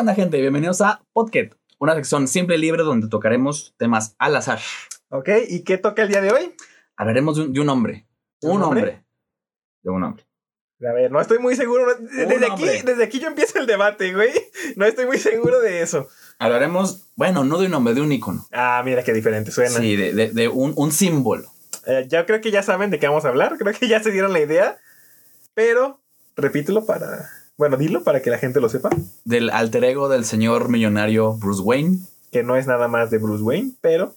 onda, gente? Bienvenidos a Podcast, una sección simple y libre donde tocaremos temas al azar. Ok, ¿y qué toca el día de hoy? Hablaremos de un, de un hombre. ¿De Un un hombre? hombre. De un hombre. A ver, no estoy muy seguro. Desde aquí, desde aquí yo empiezo el debate, güey. No estoy muy seguro de eso. Hablaremos, bueno, no de un hombre, de un icono. Ah, mira qué diferente suena. Sí, de, de- de un, un símbolo. Eh, ya creo que ya saben de qué vamos a hablar. Creo que ya se dieron la idea. Pero, repítelo para. Bueno, dilo para que la gente lo sepa. Del alter ego del señor millonario Bruce Wayne. Que no es nada más de Bruce Wayne, pero.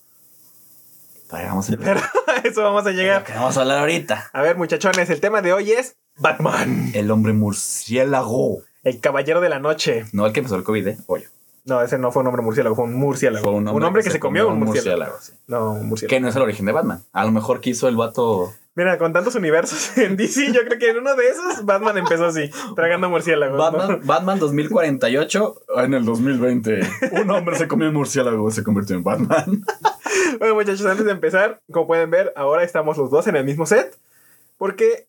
Vamos a, Pero a eso vamos a llegar. que vamos a hablar ahorita. A ver, muchachones, el tema de hoy es Batman. El hombre murciélago. El caballero de la noche. No el que empezó el COVID, ¿eh? Oye. No, ese no fue un hombre murciélago, fue un murciélago. Fue un hombre, que, se comió un murciélago. sí. No, un murciélago. Que no es el origen de Batman. A lo mejor quiso el vato. Mira, con tantos universos en DC, yo creo que en uno de esos Batman empezó así, tragando murciélagos. ¿no? Batman, Batman 2048 en el 2020. Un hombre se comió un murciélago y se convirtió en Batman. Bueno, muchachos, antes de empezar, como pueden ver, ahora estamos los dos en el mismo set. Porque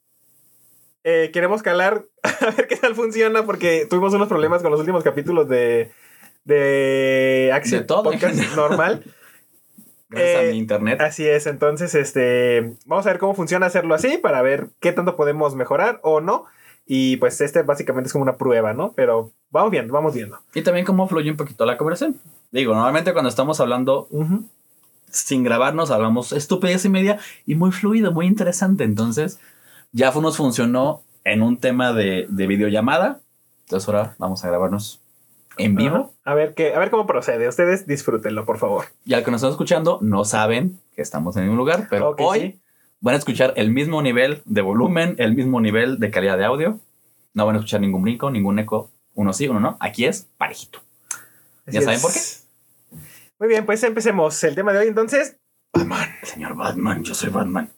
eh, queremos calar a ver qué tal funciona. Porque tuvimos unos problemas con los últimos capítulos de, de Action De todo, Podcast normal. Gracias Eh, a mi internet. Así es, entonces, este, vamos a ver cómo funciona hacerlo así para ver qué tanto podemos mejorar o no. Y pues este básicamente es como una prueba, ¿no? Pero vamos viendo, vamos viendo. Y también cómo fluye un poquito la conversación. Digo, normalmente cuando estamos hablando sin grabarnos, hablamos estupidez y media y muy fluido, muy interesante. Entonces, ya nos funcionó en un tema de, de videollamada. Entonces, ahora vamos a grabarnos en vivo. Ajá. A ver qué, a ver cómo procede. Ustedes disfrútenlo, por favor. Y al que nos están escuchando, no saben que estamos en un lugar, pero Ok, hoy sí. van a escuchar el mismo nivel de volumen, el mismo nivel de calidad de audio. No van a escuchar ningún brinco, ningún eco. Uno sí, uno no. Aquí es parejito. ¿Ya Así saben es. por qué? Muy bien, pues empecemos. El tema de hoy entonces, Batman. El señor Batman, yo soy Batman.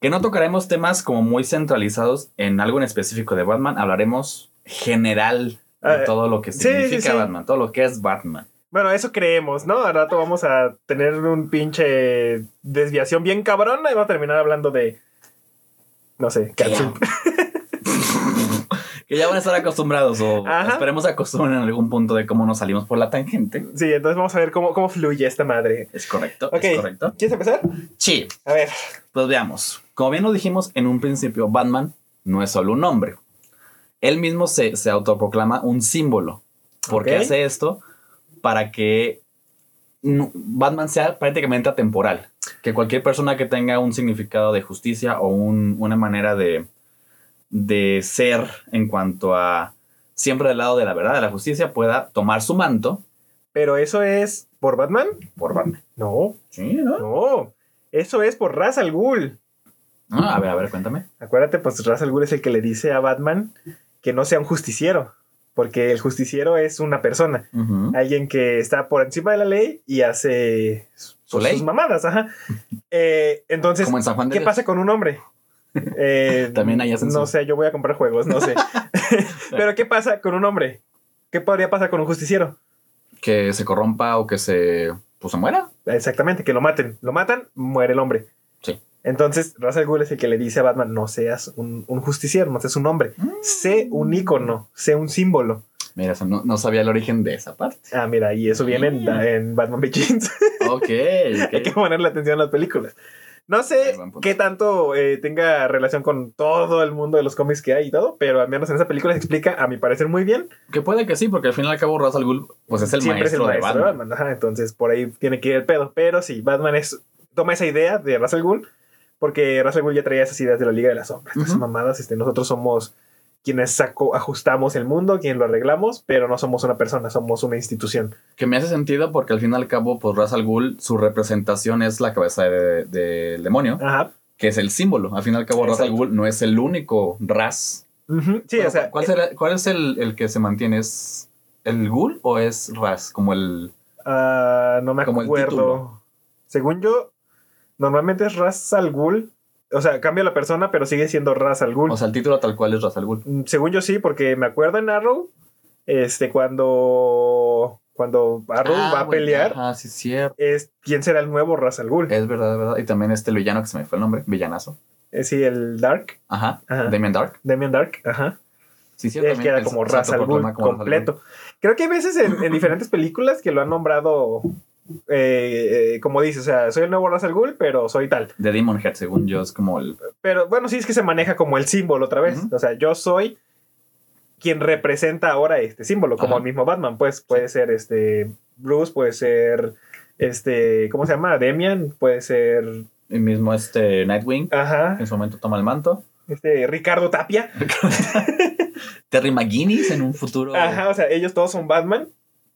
Que no tocaremos temas como muy centralizados en algo en específico de Batman. Hablaremos general de Ah, todo lo que significa sí, sí. Batman, todo lo que es Batman. Bueno, eso creemos, ¿no? Al rato vamos a tener un pinche desviación bien cabrona y vamos a terminar hablando de. No sé, Que ya- catsup. Que ya van a estar acostumbrados o Ajá. esperemos acostumbren en algún punto de cómo nos salimos por la tangente. Sí, entonces vamos a ver cómo, cómo fluye esta madre. Es correcto, es correcto. ¿Quieres empezar? Sí, A ver. Pues veamos. Como bien lo dijimos en un principio, Batman no es solo un nombre. Él mismo se, se autoproclama un símbolo. Porque Ok. hace esto para que Batman sea prácticamente atemporal. Que cualquier persona que tenga un significado de justicia o un- una manera de, de ser en cuanto a siempre del lado de la verdad, de la justicia, pueda tomar su manto Pero eso es por Batman? por Batman. No, Sí, ¿no? no. Eso es por Ra's al Ghul. Ah, a ver, a ver, cuéntame. Acuérdate, pues Ra's al Ghul es el que le dice a Batman que no sea un justiciero. Porque el justiciero es una persona. Alguien que está por encima de la ley y hace Su ley. sus mamadas. Ajá. Eh, entonces, Como en San Juan de ¿qué Dios. pasa con un hombre? Eh, También hacen No sé, yo voy a comprar juegos, no sé. Pero ¿qué pasa con un hombre? ¿Qué podría pasar con un justiciero? que se corrompa o que se pues se muera. Exactamente, que lo maten. Lo matan, muere el hombre. Entonces, Ra's al Ghul es el que le dice a Batman, no seas un, un justiciero, no seas un hombre. Sé un ícono, sé un símbolo. Mira, eso no, no sabía el origen de esa parte. Ah, mira, y eso viene en, Mm. en Batman Begins. Ok, Hay que ponerle atención a las películas. No sé qué tanto eh, tenga relación con todo el mundo de los cómics que hay y todo, pero al menos en esa película se explica, a mi parecer, muy bien. Que puede que sí, porque al fin y al cabo Ra's al Ghul pues es el Siempre maestro, es el maestro de Batman. Ajá, entonces por ahí tiene que ir el pedo. Pero sí, Batman es toma esa idea de Ra's al Ghul, porque Ra's al Ghul ya traía esas ideas de la Liga de las Sombras. Esas Ujú. mamadas, este, nosotros somos quienes saco, ajustamos el mundo, quienes lo arreglamos, pero no somos una persona, somos una institución. Que me hace sentido porque al fin y al cabo pues Ra's al Ghul su representación es la cabeza de- del demonio, Ajá. que es el símbolo. Al fin y al cabo Ra's al Exacto. Ghul no es el único Ras. Sí, o sea, ¿cuál, será- cuál es el, el que se mantiene? ¿Es el Ghul o es Ras? Como el... Ah, no me Como acuerdo. Según yo, normalmente es Ras al Ghul. O sea, cambia la persona, pero sigue siendo Ras al Ghul. O sea, el título tal cual es Ra's al Ghul. Mm, Según yo sí, porque me acuerdo en Arrow, este, cuando, cuando Arrow Ah, va a pelear, Ajá, sí, cierto. es quién será el nuevo Ras al Ghul. Es verdad, es verdad. Y también este villano que se me fue el nombre, villanazo. Eh, sí, el Dark, Ajá, Ajá. Damien Dark. Damian Dark, ajá. Sí, sí, Él queda como Ra's al Ghul autoproclama como Ra's al Ghul. completo. Creo que hay veces en, en diferentes películas que lo han nombrado, eh, eh, como dice, o sea, soy el nuevo Ra's al Ghul, pero soy tal. De Demon Head, según yo, es como el. Pero bueno, sí es que se maneja como el símbolo otra vez. O sea, yo soy quien representa ahora este símbolo, como Ajá. el mismo Batman. Pues puede ser este Bruce, puede ser este, ¿cómo se llama? Demian, puede ser, el mismo este Nightwing. ajá, En su momento toma el manto. este Ricardo Tapia. Terry McGuinness en un futuro. Ajá, o sea, ellos todos son Batman.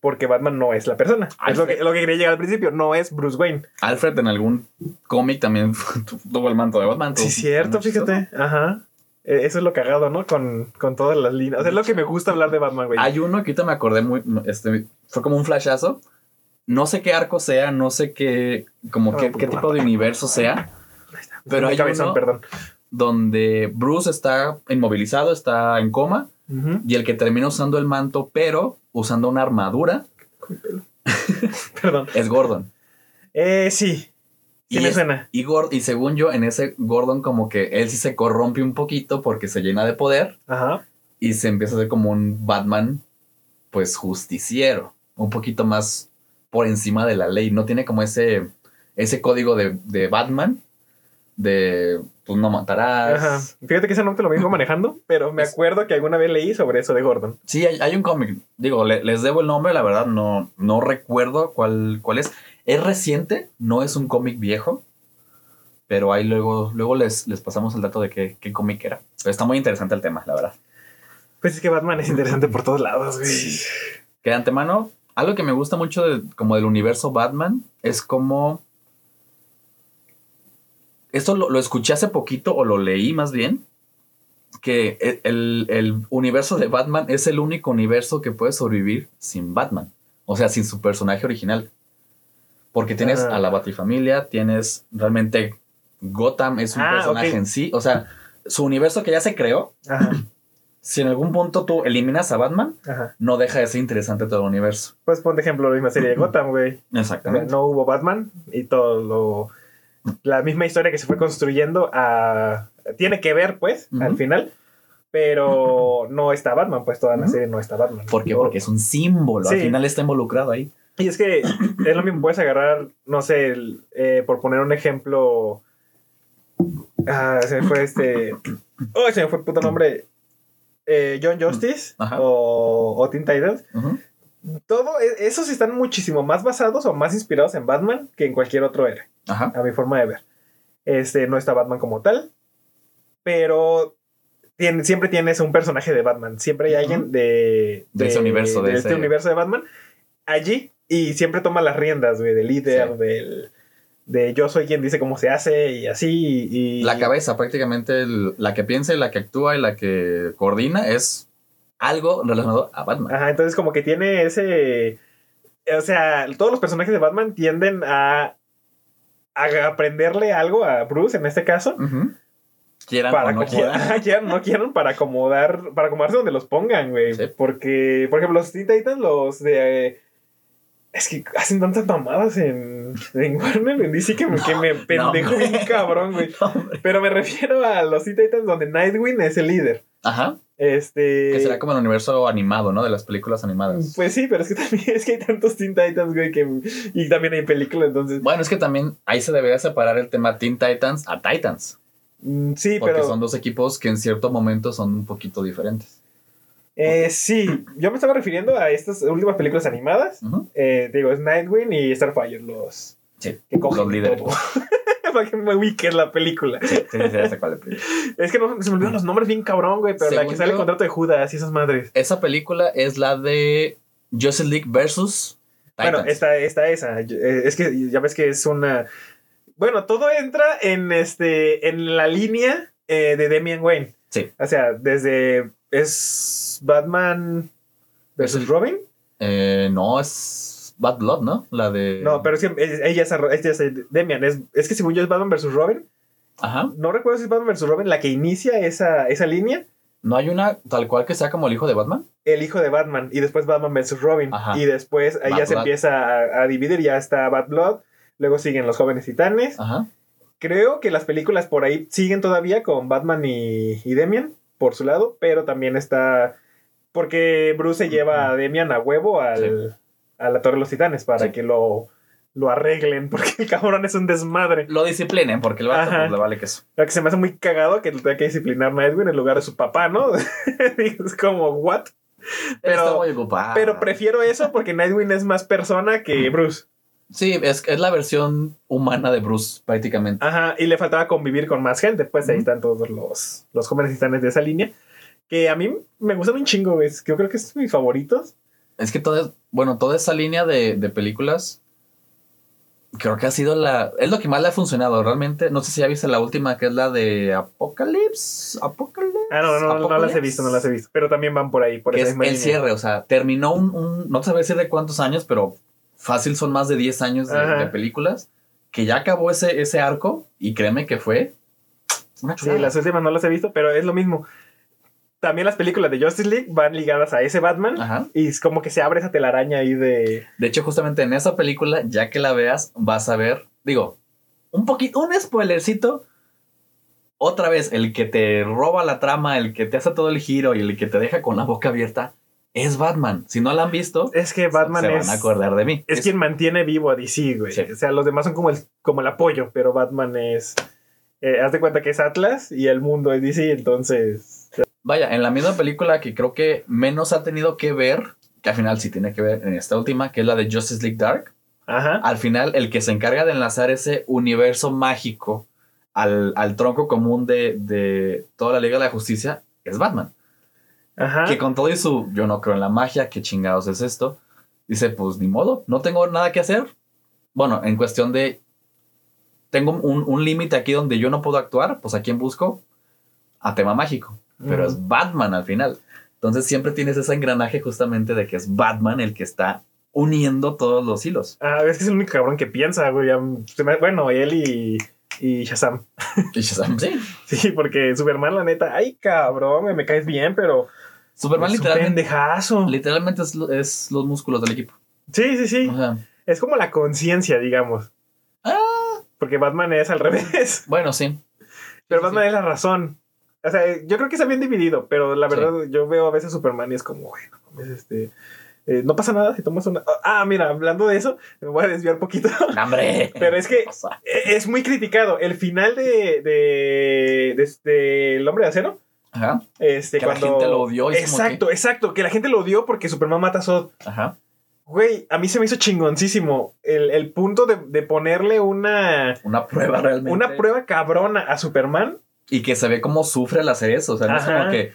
Porque Batman no es la persona. Es lo que, lo que quería llegar al principio. No es Bruce Wayne. Alfred en algún cómic también tuvo el manto de Batman. Sí, cierto, fíjate. Ajá. Eh, Eso es lo cagado, ¿no? Con, con todas las líneas. O sea, es lo que me gusta hablar de Batman, güey. Hay uno que ahorita me acordé muy. Este, fue como un flashazo. No sé qué arco sea, no sé qué. Como Ah, qué, qué tipo de universo sea. Pero hay cabezón, uno perdón. donde Bruce está inmovilizado, está en coma. Ujú. Y el que termina usando el manto, pero usando una armadura, Perdón. es Gordon. Eh, sí. Sí Y me es- suena. Y, Gor- y según yo, en ese Gordon, como que él sí se corrompe un poquito porque se llena de poder Ajá. y se empieza a hacer como un Batman, pues justiciero, un poquito más por encima de la ley. No tiene como ese, ese código de, de Batman, de pues no matarás. Ajá. Fíjate que ese no te lo vengo manejando, pero me acuerdo que alguna vez leí sobre eso de Gordon. Sí, hay, hay un cómic. Digo, le- les debo el nombre, la verdad no, no recuerdo cuál, cuál es. Es reciente, no es un cómic viejo. Pero ahí luego, luego les, les pasamos el dato de qué, qué cómic era. Pero está muy interesante el tema, la verdad. Pues es que Batman es interesante por todos lados, güey. Que de antemano, algo que me gusta mucho de- como del universo Batman es como... Esto lo, lo escuché hace poquito o lo leí más bien. Que e- el, el universo de Batman es el único universo que puede sobrevivir sin Batman. O sea, sin su personaje original. Porque tienes Ah. a la Batifamilia, tienes realmente Gotham es un Ah, personaje en sí. O sea, su universo que ya se creó, Ajá. si en algún punto tú eliminas a Batman, Ajá. no deja de ser interesante todo el universo. Pues pon de ejemplo la misma serie de Gotham, güey. Exactamente. no hubo Batman y todo lo. La misma historia que se fue construyendo a. Tiene que ver, pues, al final. Pero no está Batman, pues toda la serie no está Batman. ¿Por qué? Porque es un símbolo. Sí. Al final está involucrado ahí. Y es que es lo mismo, puedes agarrar, no sé, el, eh, por poner un ejemplo. Ah, se me fue este. Oh, se me fue el puto nombre. Eh, John Justice o, o Teen Titans. Ujú. Todo, e- esos están muchísimo más basados o más inspirados en Batman que en cualquier otro héroe, Ajá. a mi forma de ver. Este, no está Batman como tal, pero tiene, siempre tienes un personaje de Batman. Siempre hay alguien de, De ese universo, de este ese- universo de Batman allí y siempre toma las riendas, güey, del líder, Sí. del de yo soy quien dice cómo se hace y así y La cabeza, prácticamente el- la que piensa y la que actúa y la que coordina es algo relacionado a Batman. Ajá, entonces como que tiene ese... O sea, todos los personajes de Batman tienden a, a aprenderle algo a Bruce en este caso. Ujú. Quieran Para o no quieran. quieran, no quieran, para acomodar, para acomodarse donde los pongan, güey. Sí. Porque, por ejemplo, los Teen Titans, los de... eh, es que hacen tantas mamadas en, en Warner, en DC que me, que me pendejo bien cabrón, güey. Pero me refiero a los Teen Titans donde Nightwing es el líder. Ajá. Este... Que será como el universo animado, ¿no? De las películas animadas. Pues sí, pero es que también es que hay tantos Teen Titans, güey, que, y también hay películas, entonces. Bueno, es que también ahí se debería separar el tema Teen Titans a Titans. mm, Sí, Porque pero. son dos equipos que en cierto momento son un poquito diferentes. eh, sí, yo me estaba refiriendo a estas últimas películas animadas. Eh, digo, es Nightwing y Starfire, los Sí. que cogen Los líderes. Para que me la película. Sí, sí, sí, ya sé cuál es que no, se me olvidan los nombres bien cabrón, güey, pero la que sale el contrato de Judas y esas madres. Esa película es la de Justice League versus Titans. Bueno, está, está esa. Eh, Es que ya ves que es una. Bueno, todo entra en este. en la línea eh, de Damian Wayne. Sí. O sea, desde. es Batman versus Robin. Eh, no, es Bad Blood, ¿no? La de. No, pero es que ella es, ella es Damian. Es, es que según yo es Batman versus Robin. Ajá. No recuerdo si es Batman versus Robin la que inicia esa, esa línea. ¿No hay una tal cual que sea como el hijo de Batman? El hijo de Batman y después Batman versus Robin. Ajá. Y después Bad ya se empieza a, a dividir. Ya está Bad Blood. Luego siguen los jóvenes titanes. Ajá. Creo que las películas por ahí siguen todavía con Batman y, y Demian. por su lado, pero también está porque Bruce se lleva a Demian a huevo al, a la Torre de los Titanes para Sí. que lo, lo arreglen, porque el cabrón es un desmadre. Lo disciplinen porque el vato pues, le vale queso. Lo que se me hace muy cagado que tenga que disciplinar Nightwing en lugar de su papá, ¿no? es como, ¿what? Pero, Pero- prefiero eso porque Nightwing es más persona que Bruce. Sí, es, es la versión humana de Bruce, prácticamente. Ajá, y le faltaba convivir con más gente. Pues ahí están todos los, los jóvenes titanes de esa línea. Que a mí me gustan un chingo, güey. Yo creo que es mis favoritos. Es que toda, bueno, toda esa línea de, de películas creo que ha sido la. Es lo que más le ha funcionado realmente. No sé si ya viste la última, que es la de Apocalypse. Apocalypse. Ah, no, no, no, no las he visto, no las he visto. Pero también van por ahí, por Que esa es misma el línea. cierre, o sea, terminó un, un- No te decir de cuántos años, pero fácil son más de 10 años de, de películas. Que ya acabó ese, ese arco y créeme que fue una Sí, chulada. las últimas no las he visto, pero es lo mismo. También las películas de Justice League van ligadas a ese Batman. Ajá. Y es como que se abre esa telaraña ahí de. De hecho, justamente en esa película, ya que la veas, vas a ver, digo, un poquito, un spoilercito. Otra vez, el que te roba la trama, el que te hace todo el giro y el que te deja con la boca abierta, es Batman. Si no la han visto, Es que Batman se es. van a acordar de mí. Es quien mantiene vivo a DC, güey. Sí. O sea, los demás son como el, como el apoyo, pero Batman es. eh, haz de cuenta que es Atlas y el mundo es DC, entonces. Vaya, en la misma película que creo que menos ha tenido que ver, que al final sí tiene que ver en esta última, que es la de Justice League Dark. Ajá. Al final, el que se encarga de enlazar ese universo mágico al, al tronco común de, de toda la Liga de la Justicia es Batman. Ajá. Que con todo y su yo no creo en la magia, qué chingados es esto, dice, pues ni modo, no tengo nada que hacer. Bueno, en cuestión de tengo un, un límite aquí donde yo no puedo actuar, pues a quién busco? A tema mágico. Pero es Batman al final. Entonces siempre tienes ese engranaje justamente de que es Batman el que está uniendo todos los hilos. Ah, es que es el único cabrón que piensa, güey. Bueno, él y, y Shazam. Y Shazam, sí. Sí, porque Superman, la neta, ay, cabrón, me, caes bien, pero. Superman es literalmente, pendejazo. literalmente es, es los músculos del equipo. Sí, sí, sí. O sea, Es como la conciencia, digamos. Ah. Porque Batman es al revés. bueno, sí. Pero Sí, sí, Batman es la razón. O sea, yo creo que está bien dividido, pero la Sí. verdad, yo veo a veces Superman y es como, bueno, mames, este. eh, no pasa nada si tomas una. Ah, mira, hablando de eso, me voy a desviar poquito. sí. ¡Hombre! Pero es que e- es muy criticado. El final de. de. de, de El hombre de acero. Ajá, Este, Que la cuando. gente lo odió Exacto, exacto. Que la gente lo odió porque Superman mata a Zod. ajá. Güey, a mí se me hizo chingoncísimo. El, el punto de, de ponerle una. Una prueba realmente. Una prueba cabrona a Superman. Y que se ve cómo sufre al hacer eso. O sea, no es Ajá. como que.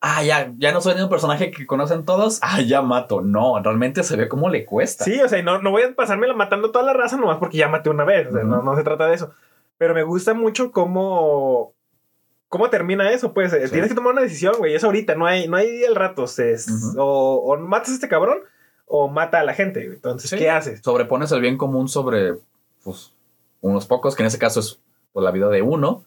Ah, ya, ya no soy un personaje que conocen todos. Ah, ya mato. No, realmente se ve cómo le cuesta. Sí, o sea, y no, no voy a pasármela matando toda la raza nomás porque ya maté una vez. O sea, Ujú. no, no se trata de eso. Pero me gusta mucho cómo. ¿Cómo termina eso? Pues eh, Sí. tienes que tomar una decisión, güey. Es ahorita, no hay, no hay el rato. se- es- Ujú. o, o matas a este cabrón o mata a la gente. güey. Entonces, Sí. ¿qué haces? Sobrepones el bien común sobre pues, unos pocos, que en ese caso es pues, la vida de uno,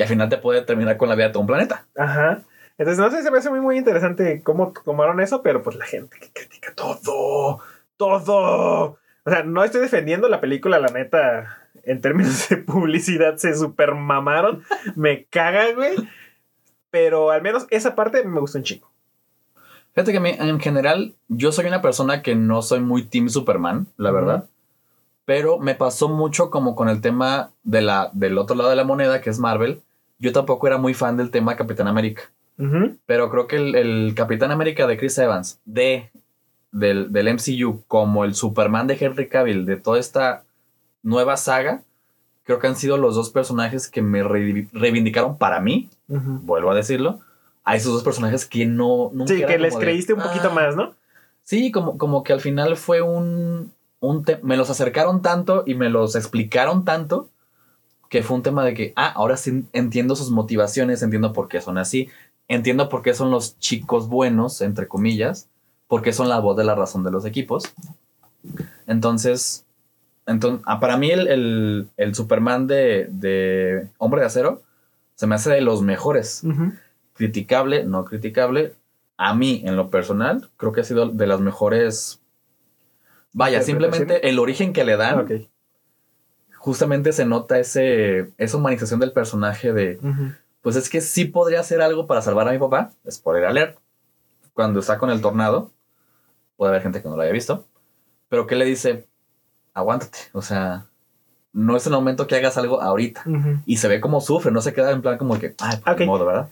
que al final te puede terminar con la vida de todo un planeta. Ajá. Entonces, no sé, se me hace muy, muy interesante cómo tomaron eso, pero pues la gente que critica todo, todo. O sea, no estoy defendiendo la película, la neta, en términos de publicidad se super mamaron. me caga, güey. Pero al menos esa parte me gustó un chico. Fíjate que a mí, en general, yo soy una persona que no soy muy Team Superman, la verdad. Pero me pasó mucho como con el tema de la, del otro lado de la moneda, que es Marvel. Yo tampoco era muy fan del tema Capitán América. Pero creo que el, el Capitán América de Chris Evans, de, del, del MCU, como el Superman de Henry Cavill, de toda esta nueva saga, creo que han sido los dos personajes que me re- reivindicaron para mí, vuelvo a decirlo, a esos dos personajes que no... nunca Sí, que les de, creíste un poquito "Ah". más, ¿no? Sí, como, como que al final fue un... un me los acercaron tanto y me los explicaron tanto que fue un tema de que, ah, ahora sí entiendo sus motivaciones, entiendo por qué son así, entiendo por qué son los chicos buenos, entre comillas, porque son la voz de la razón de los equipos. Entonces, entonces para mí el, el- el Superman de, de Hombre de Acero se me hace de los mejores. Criticable, no criticable. A mí, en lo personal, creo que ha sido de las mejores. Vaya, simplemente el origen que le dan, Ah. Justamente se nota ese, esa humanización del personaje de pues es que sí podría hacer algo para salvar a mi papá. Spoiler alert. Cuando está con el tornado, puede haber gente que no lo haya visto. Pero que le dice, aguántate. O sea, no es el momento que hagas algo ahorita. Y se ve como sufre, no se queda en plan como que, ay, pues, Ok. ni modo, ¿verdad?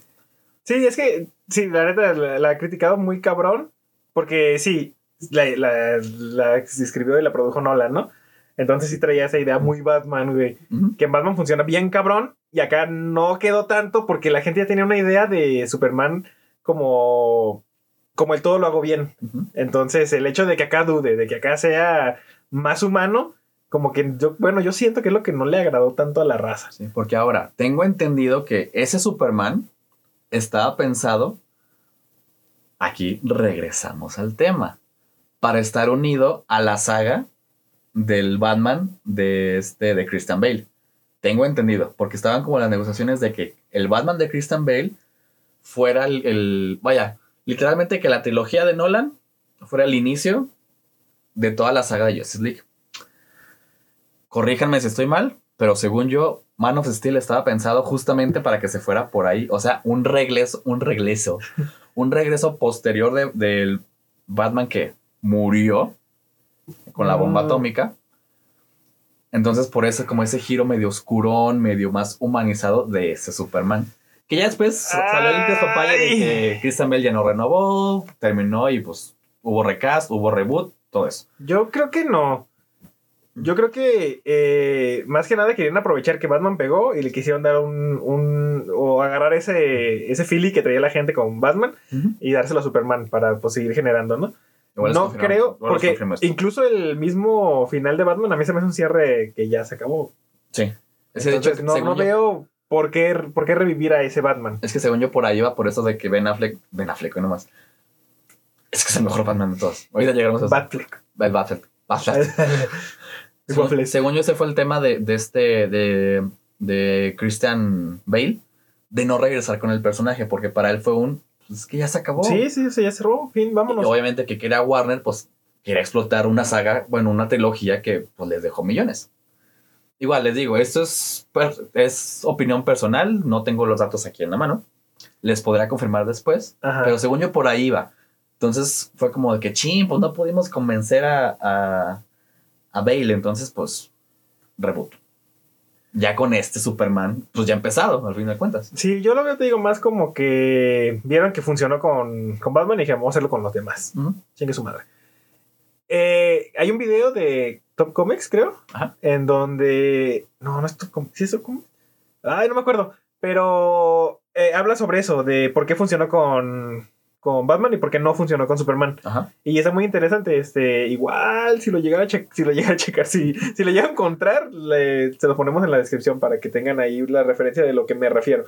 Sí, es que, sí, la neta la, la ha criticado muy cabrón, porque sí, la, la, la escribió y la produjo Nolan, ¿no? Entonces sí traía esa idea muy Batman, güey. Que en Batman funciona bien cabrón, y acá no quedó tanto porque la gente ya tenía una idea de Superman como, como el todo lo hago bien. Entonces el hecho de que acá dude, de que acá sea más humano, como que yo, bueno, yo siento que es lo que no le agradó tanto a la raza. Sí, porque ahora tengo entendido que ese Superman estaba pensado. Aquí regresamos al tema. Para estar unido a la saga del Batman de este de Christian Bale. Tengo entendido, porque estaban como las negociaciones de que el Batman de Christian Bale fuera el, el- vaya, literalmente que la trilogía de Nolan fuera el inicio de toda la saga de Justice League. Corríjanme si estoy mal, pero según yo, Man of Steel estaba pensado justamente para que se fuera por ahí. O sea, un regreso, un regreso, un regreso posterior de- del Batman que murió con la bomba Mm. atómica. Entonces, por eso, como ese giro medio oscurón, medio más humanizado de ese Superman. Que ya después salió el despapalle de que Christian Bale ya no renovó, terminó y pues hubo recast, hubo reboot, todo eso. Yo creo que no. Yo creo que eh, más que nada querían aprovechar que Batman pegó y le quisieron dar un, un o agarrar ese ese feeling que traía la gente con Batman y dárselo a Superman para pues, seguir generando, ¿no? Igual no creo, porque incluso el mismo final de Batman a mí se me hace un cierre que ya se acabó. Sí. Ese, de hecho, Entonces, no, no yo- veo por qué, por qué revivir a ese Batman. Es que según yo por ahí va por eso de que Ben Affleck, Ben Affleck, nomás. Es que es el mejor Batman de todos. Ahorita llegaremos a eso. Batfleck. Batfleck. Batfleck. según yo ese fue el tema de, de este, de, de Christian Bale, de no regresar con el personaje, porque para él fue un, pues es que ya se acabó. Sí, sí, sí, ya cerró. Fin, Y vámonos. obviamente que quería Warner, pues quería explotar una saga, bueno, una trilogía que pues les dejó millones. Igual les digo, esto es, es opinión personal, no tengo los datos aquí en la mano. Les podrá confirmar después, Ajá. pero según yo por ahí va. Entonces fue como de que, ching, pues no pudimos convencer a, a, a Bale, entonces pues reboot. Ya con este Superman, pues ya empezado, al fin de cuentas. Sí, yo lo veo, te digo, más como que vieron que funcionó con, con Batman y dijeron, vamos a hacerlo con los demás. Ujú. Chingue su madre. Eh, hay un video de Top Comics, creo, Ajá. en donde. No, no es Top Comics. ¿Sí es Top Comics? Ay, no me acuerdo. Pero eh, habla sobre eso, de por qué funcionó con, con Batman y por qué no funcionó con Superman. Ajá. Y está muy interesante. Este, igual, si lo llegara a, che- si lo llegara a checar, si, si lo llega a encontrar, le- se lo ponemos en la descripción para que tengan ahí la referencia de lo que me refiero.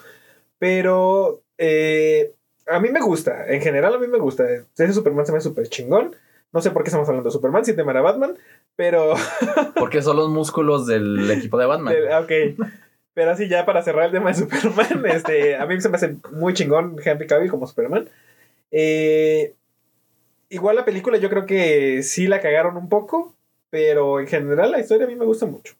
Pero eh, a mí me gusta, en general a mí me gusta. Ese Superman se me súper chingón. No sé por qué estamos hablando de Superman, si tema era Batman, pero. Porque son los músculos del equipo de Batman. eh, ok. Pero así ya para cerrar el tema de Superman, este, a mí se me hace muy chingón Henry Cavill como Superman. Eh, igual la película yo creo que sí la cagaron un poco, pero en general la historia a mí me gusta mucho.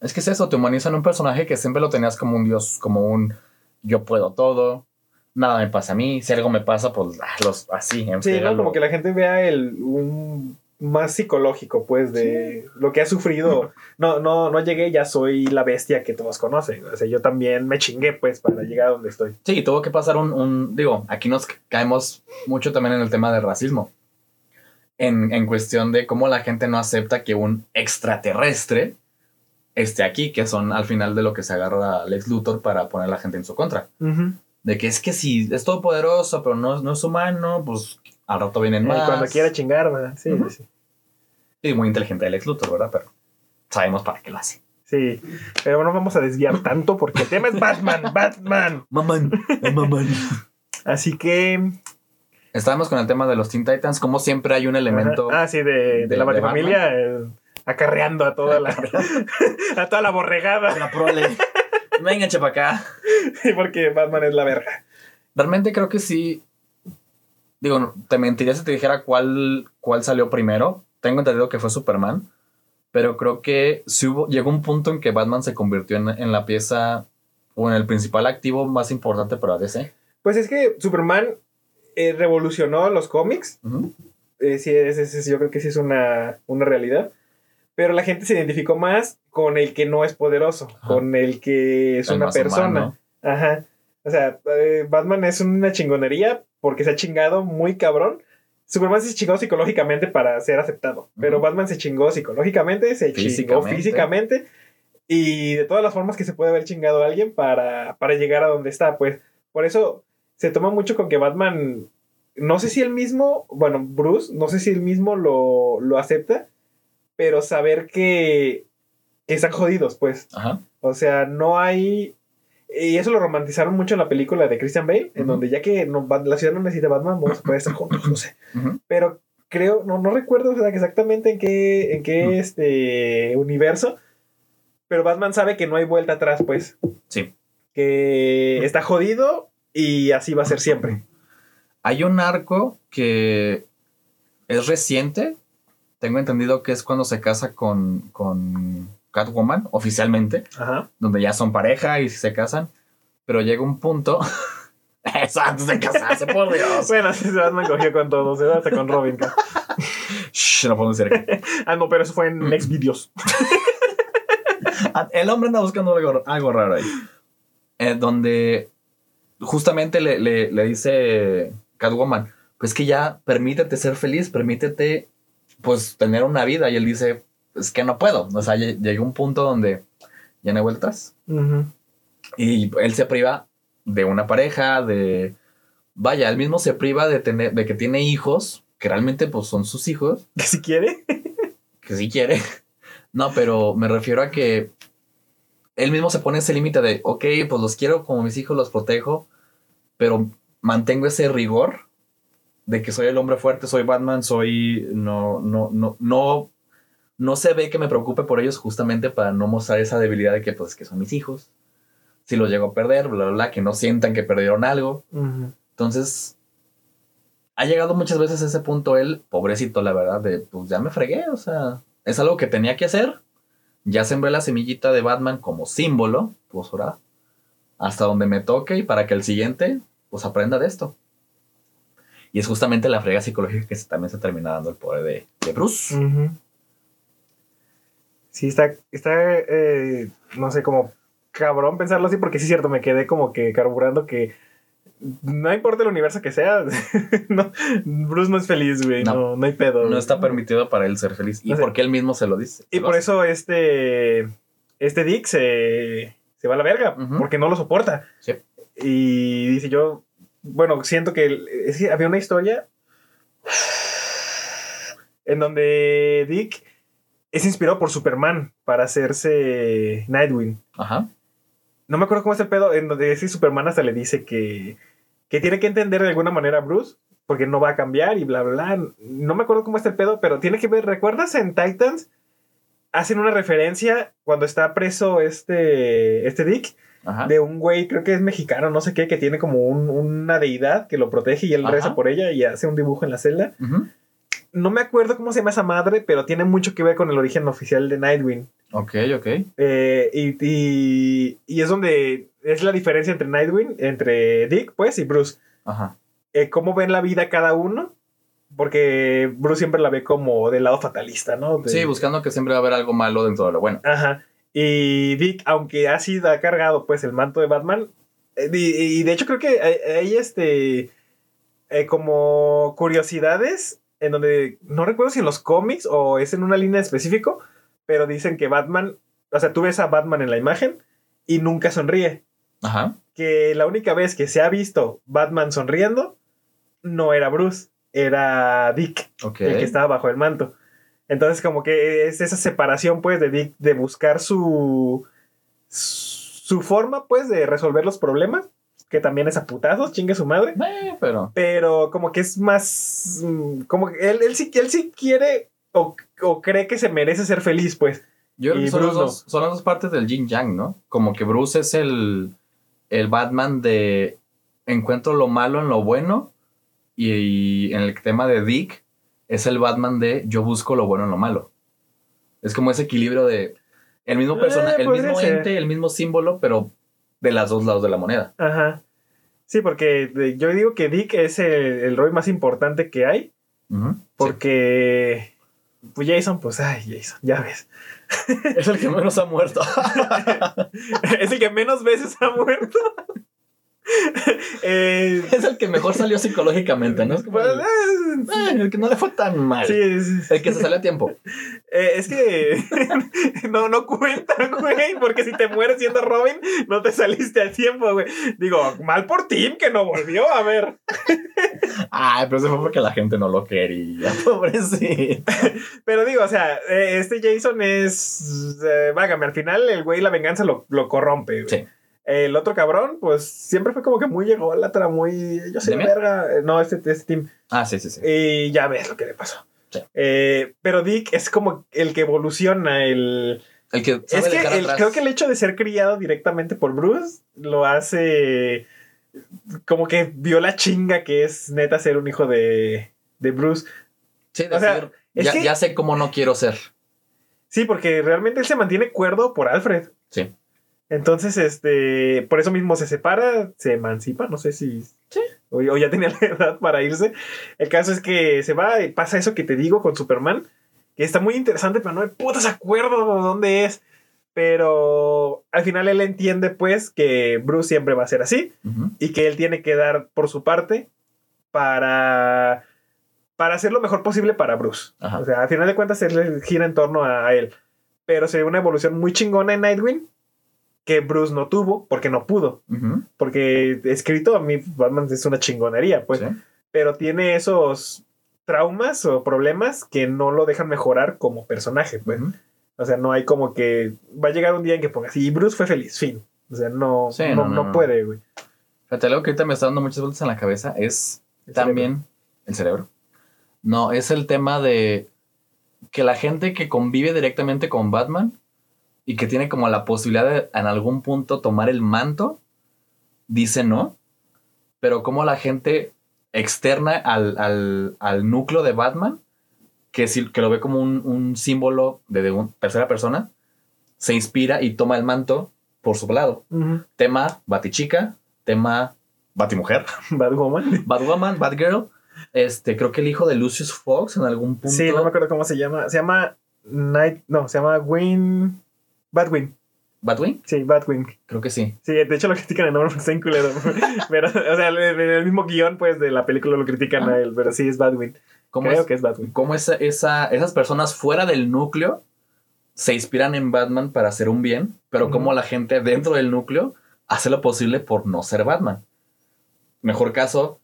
Es que es eso, te humanizan un personaje que siempre lo tenías como un dios, como un yo puedo todo, nada me pasa a mí, si algo me pasa, pues ah, los, así, en Sí, ¿no? como que la gente vea el un más psicológico, pues, de lo que ha sufrido. No, no, no llegué, ya soy la bestia que todos conocen. O sea, yo también me chingué, pues, para llegar a donde estoy. Sí, tuvo que pasar un, un- digo, aquí nos caemos mucho también en el tema del racismo. En, en cuestión de cómo la gente no acepta que un extraterrestre esté aquí, que son al final de lo que se agarra Lex Luthor para poner a la gente en su contra. De que es que si es todopoderoso, pero no, no es humano, pues al rato vienen Eh, más. cuando quiera chingar, ¿verdad? Sí, sí, sí. Sí, muy inteligente el ex Luthor, ¿verdad? Pero sabemos para qué lo hace. Sí, pero no vamos a desviar tanto porque el tema es Batman, Batman. Mamán, mamán. Así que. Estábamos con el tema de los Teen Titans, como siempre hay un elemento. Ajá. Ah, sí, de, de, de- la de familia acarreando a toda la a toda la borregada. La prole. Venga, para acá. Sí, porque Batman es la verga. Realmente creo que sí. Digo, te mentiría si te dijera cuál, cuál salió primero. Tengo entendido que fue Superman. Pero creo que sí hubo, llegó un punto en que Batman se convirtió en, en la pieza o en el principal activo más importante para DC. Pues es que Superman eh, revolucionó los cómics. Eh, sí, es- es- yo creo que sí es una, una realidad. Pero la gente se identificó más con el que no es poderoso, Ajá. con el que es El una persona. humano. Ajá. O sea, eh, Batman es una chingonería porque se ha chingado muy cabrón. Superman se chingó psicológicamente para ser aceptado. Pero Ujú. Batman se chingó psicológicamente, se chingó Físicamente. físicamente. Y de todas las formas que se puede haber chingado a alguien para, para llegar a donde está. Pues por eso se toma mucho con que Batman. No sé si él mismo, bueno, Bruce, no sé si él mismo lo, lo acepta, pero saber que, que están jodidos, pues. Ajá. O sea, no hay. Y eso lo romantizaron mucho en la película de Christian Bale, en donde ya que no- la ciudad no necesita Batman, vamos a poder estar juntos, no sé. Pero creo, no, no recuerdo exactamente en qué, en qué Ujú. este universo, pero Batman sabe que no hay vuelta atrás, pues. Sí. Que está jodido y así va a ser siempre. Hay un arco que es reciente. Tengo entendido que es cuando se casa con, con Catwoman oficialmente, Ajá. donde ya son pareja y se casan. Pero llega un punto. Eso antes de casarse, por Dios. Bueno, sí, Batman cogió con todos, ¿eh? hasta con Robin. Shh, no podemos decir aquí. Ah, no, pero eso fue en Next Videos. Ah, El hombre anda buscando algo, algo raro ahí. Eh, donde justamente le, le- le dice Catwoman, pues que ya permítete ser feliz, permítete pues tener una vida. Y él dice, es que no puedo. O sea, lle- llegó un punto donde ya no hay vueltas. Y él se priva de una pareja, de... Vaya, él mismo se priva de, tener, de que tiene hijos, que realmente pues son sus hijos Que si quiere. que sí quiere. No, pero me refiero a que él mismo se pone ese límite de, ok, pues los quiero como mis hijos, los protejo, pero mantengo ese rigor de que soy el hombre fuerte, soy Batman, soy, no, no, no, no, no se ve que me preocupe por ellos justamente para no mostrar esa debilidad de que, pues, que son mis hijos. Si los llego a perder, bla, bla, bla, que no sientan que perdieron algo. Entonces, ha llegado muchas veces a ese punto él, pobrecito, la verdad, de pues ya me fregué, o sea, es algo que tenía que hacer. Ya sembré la semillita de Batman como símbolo, pues ahora, hasta donde me toque y para que el siguiente, pues aprenda de esto. Y es justamente la frega psicológica que se, también se termina dando el poder de, de Bruce. Sí, está, está eh, no sé, como cabrón pensarlo así, porque sí es cierto, me quedé como que carburando que no importa el universo que sea, no, Bruce no es feliz, güey, no. No. No, hay pedo. No está permitido para él ser feliz. Y No sé. porque él mismo se lo dice. Y lo por hace. eso este, este Dick se, se va a la verga, porque no lo soporta. Sí. Y dice yo, bueno, siento que, es que había una historia en donde Dick es inspirado por Superman para hacerse Nightwing. Ajá. No me acuerdo cómo es el pedo, en donde ese Superman hasta le dice que, que tiene que entender de alguna manera a Bruce, porque no va a cambiar y bla, bla, bla. No me acuerdo cómo está el pedo, pero tiene que ver, ¿recuerdas en Titans? Hacen una referencia cuando está preso este, este Dick Ajá. de un güey, creo que es mexicano, no sé qué, que tiene como un- una deidad que lo protege y él Ajá. reza por ella y hace un dibujo en la celda. Ujú. No me acuerdo cómo se llama esa madre, pero tiene mucho que ver con el origen oficial de Nightwing. Ok, ok. Eh, y, y, y es donde es la diferencia entre Nightwing, entre Dick, pues, y Bruce. Ajá. Eh, ¿Cómo ven la vida cada uno? Porque Bruce siempre la ve como del lado fatalista, ¿no? De- Sí, buscando que siempre va a haber algo malo dentro de lo bueno. Ajá. Y Dick, aunque ha sido ha cargado pues el manto de Batman, eh, y, y de hecho creo que hay, hay, este eh, como curiosidades en donde no recuerdo si en los cómics o es en una línea específico, pero dicen que Batman, o sea, tú ves a Batman en la imagen y nunca sonríe. Ajá. Que la única vez que se ha visto Batman sonriendo no era Bruce, era Dick Ok. el que estaba bajo el manto. Entonces, como que es esa separación, pues, de Dick de buscar su. su forma, pues, de resolver los problemas. Que también es a putazos, chingue su madre. Eh, pero. Pero como que es más. mm, Como que él, él, sí, él sí quiere o, o cree que se merece ser feliz, pues. Yo creo Y que son, las no. dos, son las dos partes del yin yang, ¿no? Como que Bruce es el, el Batman de encuentro lo malo en lo bueno. Y, y en el tema de Dick es el Batman de yo busco lo bueno en lo malo. Es como ese equilibrio de el mismo Eh, persona, el mismo ser. ente, el mismo símbolo, pero de los dos lados de la moneda. Ajá. Sí, porque yo digo que Dick es el, el Roy más importante que hay. Porque. Pues Jason, pues, ay, Jason, ya ves. Es el que menos ha muerto. es el que menos veces ha muerto. Eh, es el que mejor salió psicológicamente, ¿no? Es como pues, el, eh, el que no le fue tan mal. sí, sí, sí. El que se salió a tiempo. Eh, es que no, no cuenta, güey, porque si te mueres siendo Robin, no te saliste a tiempo, güey. Digo, mal por Tim que no volvió a ver. Ay, pero eso fue porque la gente no lo quería. Pobrecito. Pero digo, o sea, este Jason es. Vágame, al final el güey la venganza lo, lo corrompe, güey. Sí. El otro cabrón, pues siempre fue como que muy ególatra, muy. Yo soy verga. Eh, No, este, este Tim. Ah, sí, sí, sí. Y ya ves lo que le pasó. Sí. Eh, pero Dick es como el que evoluciona, el. El que Es que el- creo que el hecho de ser criado directamente por Bruce lo hace como que vio la chinga que es neta ser un hijo de, de Bruce. Sí, o sea, decir, es ya, que- ya sé cómo no quiero ser. Sí, porque realmente él se mantiene cuerdo por Alfred. Sí. Entonces, este, por eso mismo se separa, se emancipa, no sé si... Sí. O, o ya tenía la edad para irse. El caso es que se va y pasa eso que te digo con Superman, que está muy interesante, pero no me putas acuerdo de dónde es. Pero al final él entiende pues que Bruce siempre va a ser así Ujú. y que él tiene que dar por su parte para, para hacer lo mejor posible para Bruce. Ajá. O sea, al final de cuentas él gira en torno a, a él. Pero se ve una evolución muy chingona en Nightwing que Bruce no tuvo porque no pudo. Porque escrito a mí Batman es una chingonería, pues. Sí. Pero tiene esos traumas o problemas que no lo dejan mejorar como personaje, pues. O sea, no hay como que va a llegar un día en que pongas y Bruce fue feliz, fin. O sea, no, Sí, no, no, no, puede, güey. Fíjate, algo que ahorita me está dando muchas vueltas en la cabeza es El también el cerebro. No, es el tema de que la gente que convive directamente con Batman y que tiene como la posibilidad de en algún punto tomar el manto, dice no, pero como la gente externa al, al- al núcleo de Batman, que, si, que lo ve como un, un símbolo de, de un- tercera persona, se inspira y toma el manto por su lado. Ujú. Tema Batichica, tema Batimujer. Batwoman. Batwoman, Batgirl. Este, creo que el hijo de Lucius Fox en algún punto. Sí, no me acuerdo cómo se llama. Se llama Night. No, se llama Wayne. Batwing. ¿Batwing? Sí, Batwing. Creo que sí. Sí, de hecho lo critican el nombre porque está en culero. pero, o sea, en el mismo guion, pues, de la película lo critican Ah. a él, pero sí es Batwing. ¿Cómo, Creo es, que es Batwing. cómo esa, esa- esas personas fuera del núcleo se inspiran en Batman para hacer un bien, pero Ujú. cómo la gente dentro del núcleo hace lo posible por no ser Batman? Mejor caso,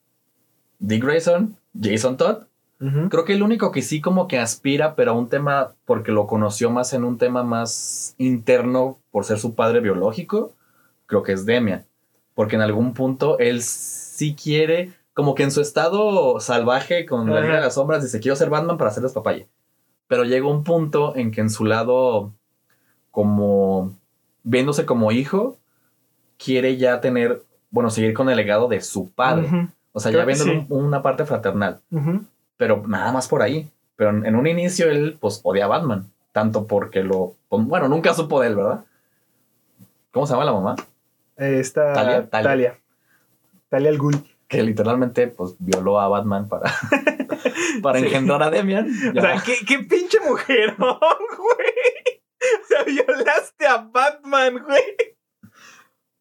Dick Grayson, Jason Todd. Creo que el único que sí como que aspira, pero a un tema, porque lo conoció más en un tema más interno por ser su padre biológico, creo que es Demian. Porque en algún punto él sí quiere, como que en su estado salvaje con la Ajá. Liga de las Sombras, dice, quiero ser Batman para hacerles papaya. Pero llega un punto en que en su lado, como viéndose como hijo, quiere ya tener, bueno, seguir con el legado de su padre. O sea, Creo ya viendo sí. un- una parte fraternal Ujú. Pero nada más por ahí. Pero en, en un inicio él, pues, odia a Batman. Tanto porque lo... pues, Bueno, nunca supo de él, ¿verdad? ¿Cómo se llama la mamá? Eh, Está Talia, Talia. Talia. Talia, el Ghul. Que literalmente, pues, violó a Batman para, para Sí. engendrar a Demian. Ya. O sea, ¿qué, qué pinche mujerón, güey. O sea, violaste a Batman, güey.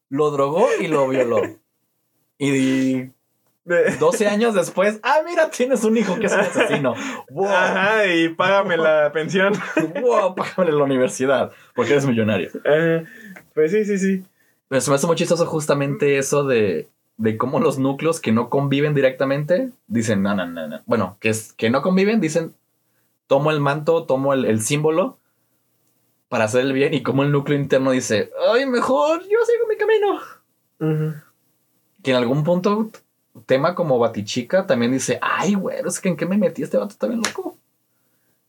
Lo drogó y lo violó. Y 12 años después, ah, mira, tienes un hijo que es un asesino. ¡Wow! Ajá, y págame la pensión. ¡Wow! Págame la universidad, porque eres millonario. Eh, pues sí, sí, sí. Pero se me hace muy chistoso justamente eso de, de cómo los núcleos que no conviven directamente dicen, no, no, no, no. Bueno, que, es, que no conviven, dicen, tomo el manto, tomo el, el símbolo para hacer el bien y como el núcleo interno dice, ay, mejor yo sigo mi camino. Ujú. Que en algún punto, tema como Batichica también dice, ay, güey, es que en qué me metí este vato está bien loco.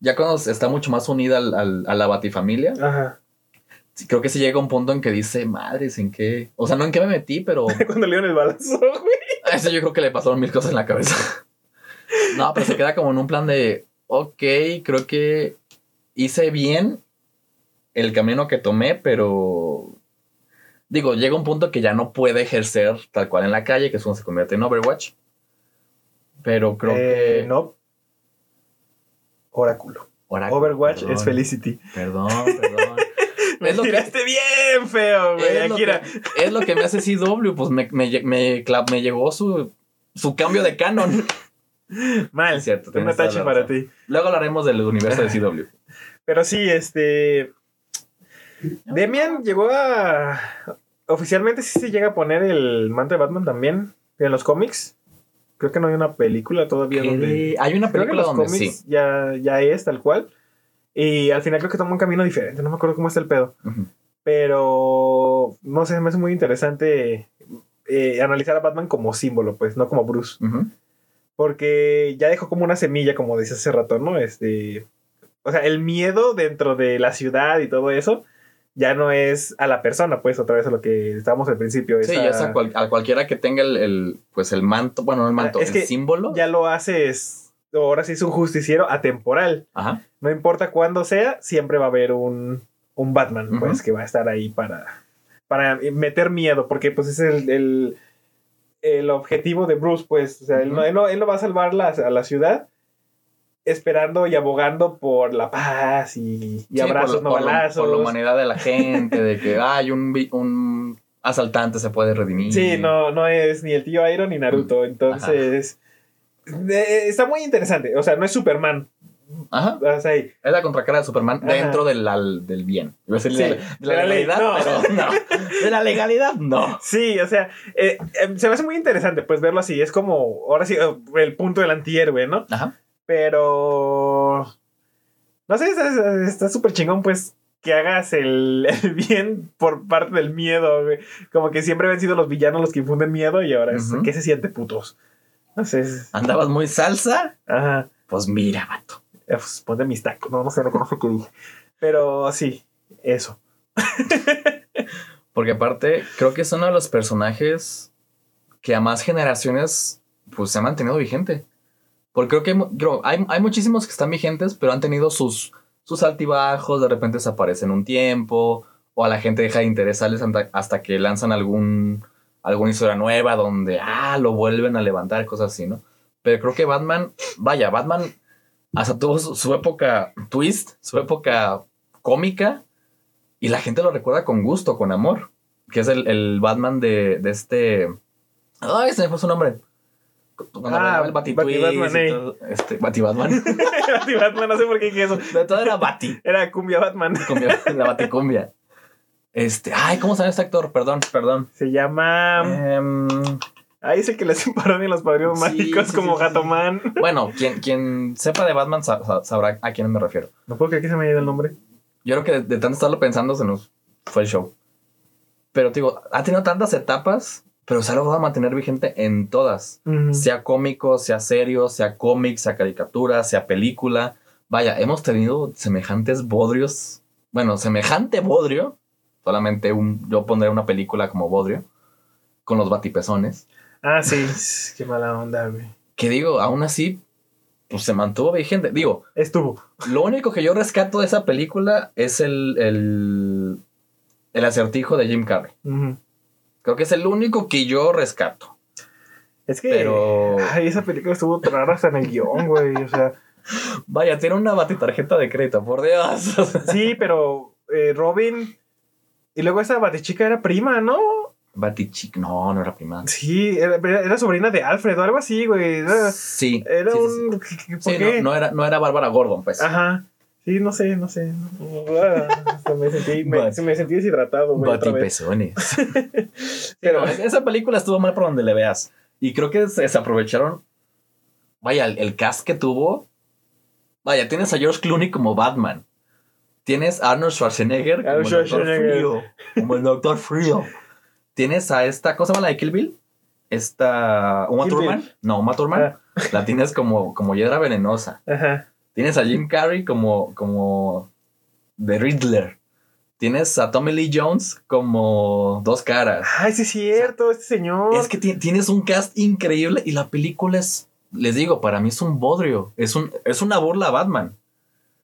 Ya cuando está mucho más unida al- al- a la Batifamilia, Ajá. creo que sí llega un punto en que dice, madres, ¿en qué? O sea, no en qué me metí, pero... Cuando le dieron el balazo, güey. A ese yo creo que le pasaron mil cosas en la cabeza. No, pero se queda como en un plan de, ok, creo que hice bien el camino que tomé, pero Digo, llega un punto que ya no puede ejercer tal cual en la calle, que es cuando se convierte en Overwatch. Pero creo Eh, que. No. Oráculo. Oráculo, Overwatch perdón, es Felicity. Perdón, perdón. Me Es lo que- tiraste bien feo, güey, es, lo que, es lo que me hace CW, pues me, me, me, me llegó su, su cambio de canon. Mal. Es cierto, Un atache para ti. Luego hablaremos del universo de CW. Pero sí, este. Demian llegó a. Oficialmente sí se llega a poner el manto de Batman también en los cómics. Creo que no hay una película todavía donde. Hay una Creo que en película los donde cómics sí. ya, ya es tal cual. Y al final creo que toma un camino diferente. No me acuerdo cómo está el pedo. Pero no sé, me hace muy interesante eh, analizar a Batman como símbolo, pues, no como Bruce. Porque ya dejó como una semilla, como dice hace rato, ¿no? Este. O sea, el miedo dentro de la ciudad y todo eso ya no es a la persona, pues, otra vez a lo que estábamos al principio. Sí, esa- ya sea cual- a cualquiera que tenga el, el, pues el manto, bueno, no el manto, es el que símbolo. ya lo haces. Ahora sí es un justiciero atemporal. Ajá. No importa cuándo sea, siempre va a haber un, un Batman, pues, que va a estar ahí para, para meter miedo, porque pues es el, el, el objetivo de Bruce, pues, o sea, él, no, él, no, él no va a salvar la, a la ciudad esperando y abogando por la paz y, y Sí, abrazos, por, no por la- balazos. por la humanidad de la gente, de que hay un, un asaltante se puede redimir. Sí, no, no es ni el tío Iron ni Naruto, entonces... eh, está muy interesante, o sea, no es Superman, Ajá. o sea, ahí. Es la contracara de Superman Ajá. dentro del, al- del bien. Iba a decir Sí, de, la- de la, de la legalidad, no. pero no. De la legalidad, no. Sí, o sea, eh, eh, se me hace muy interesante pues verlo así. Es como, ahora sí, el punto del antihéroe, ¿no? Ajá. Pero... No sé, está- súper chingón pues que hagas el, el bien por parte del miedo, güey. Como que siempre han sido los villanos los que infunden miedo y ahora es, Ujú. ¿qué se siente, putos? No sé. ¿Andabas muy salsa? Ajá. Pues mira, vato. Eh, pues, ponte mis tacos. No, no sé, no conozco qué dije. Pero sí, eso. Porque aparte, creo que es uno de los personajes que a más generaciones pues se ha mantenido vigente. Porque creo que hay creo, hay, hay muchísimos que están vigentes, pero han tenido sus, sus altibajos, de repente desaparecen un tiempo, o a la gente deja de interesarles hasta, que lanzan algún, alguna historia nueva donde, ah, lo vuelven a levantar, cosas así, ¿no? Pero creo que Batman, vaya, Batman hasta tuvo su, su época twist, su época cómica, y la gente lo recuerda con gusto, con amor. Que es el, el Batman de, de este. Ay, se me fue su nombre. Cuando Ah, el Batitwist Bati-Batman, y eh. todo, Este, Batibatman. Batman, no sé por qué dije eso. de todo era Bati. Era Cumbia Batman. Cumbia, la Baticumbia. Este. Ay, ¿cómo se llama este actor? Perdón, perdón. Se llama. Em, Ahí es el que le hacen parodia en los padrinos Sí, mágicos sí, como sí, Gato. Man. bueno, quien, quien sepa de Batman sa- sa- sabrá a quién me refiero. No puedo creer que se me haya ido el nombre. Yo creo que de, de tanto estarlo pensando se nos fue el show. Pero te digo, ha tenido tantas etapas, pero se ha logrado mantener vigente en todas. Sea cómico, sea serio, sea cómic, sea caricatura, sea película. Vaya, hemos tenido semejantes bodrios. Bueno, semejante bodrio. Solamente un, yo pondré una película como bodrio. Con los batipezones. Ah, sí. Qué mala onda, güey. Que digo, aún así, pues se mantuvo vigente. Digo, Estuvo. lo único que yo rescato de esa película es el, el, el acertijo de Jim Carrey. Creo que es el único que yo rescato. Es que. Pero- Ay, esa película estuvo rara hasta en el guion, güey. O sea. Vaya, tiene una batitarjeta de crédito, por Dios. Sí, pero eh, Robin. Y luego esa batichica era prima, ¿no? Batichic, no, no era prima. Sí, era, era sobrina de Alfred o algo así, güey. Era, Sí. era sí, sí, sí. un. ¿Por Sí, qué? no, no era, no era Bárbara Gordon, pues. Ajá. Sí, no sé, no sé. Me sentí, me, Bat- me sentí deshidratado, güey. Batipezones. Pero, esa película estuvo mal por donde le veas. Y creo que se desaprovecharon. Vaya, el, el cast que tuvo. Vaya, tienes a George Clooney como Batman. Tienes a Arnold Schwarzenegger como Arnold el Doctor Schwarzenegger. Frío. Como el Doctor Frío. Tienes a esta. ¿Cómo se llama la de Kill Bill? Esta. ¿Uma Thurman? No, Uma Thurman. Ah. La tienes como, como hiedra venenosa. Ajá. Tienes a Jim Carrey como, como The Riddler. Tienes a Tommy Lee Jones como dos caras. Ay, sí es cierto, este señor. Es que ti- tienes un cast increíble y la película es, les digo, para mí es un bodrio. Es, un, es una burla a Batman.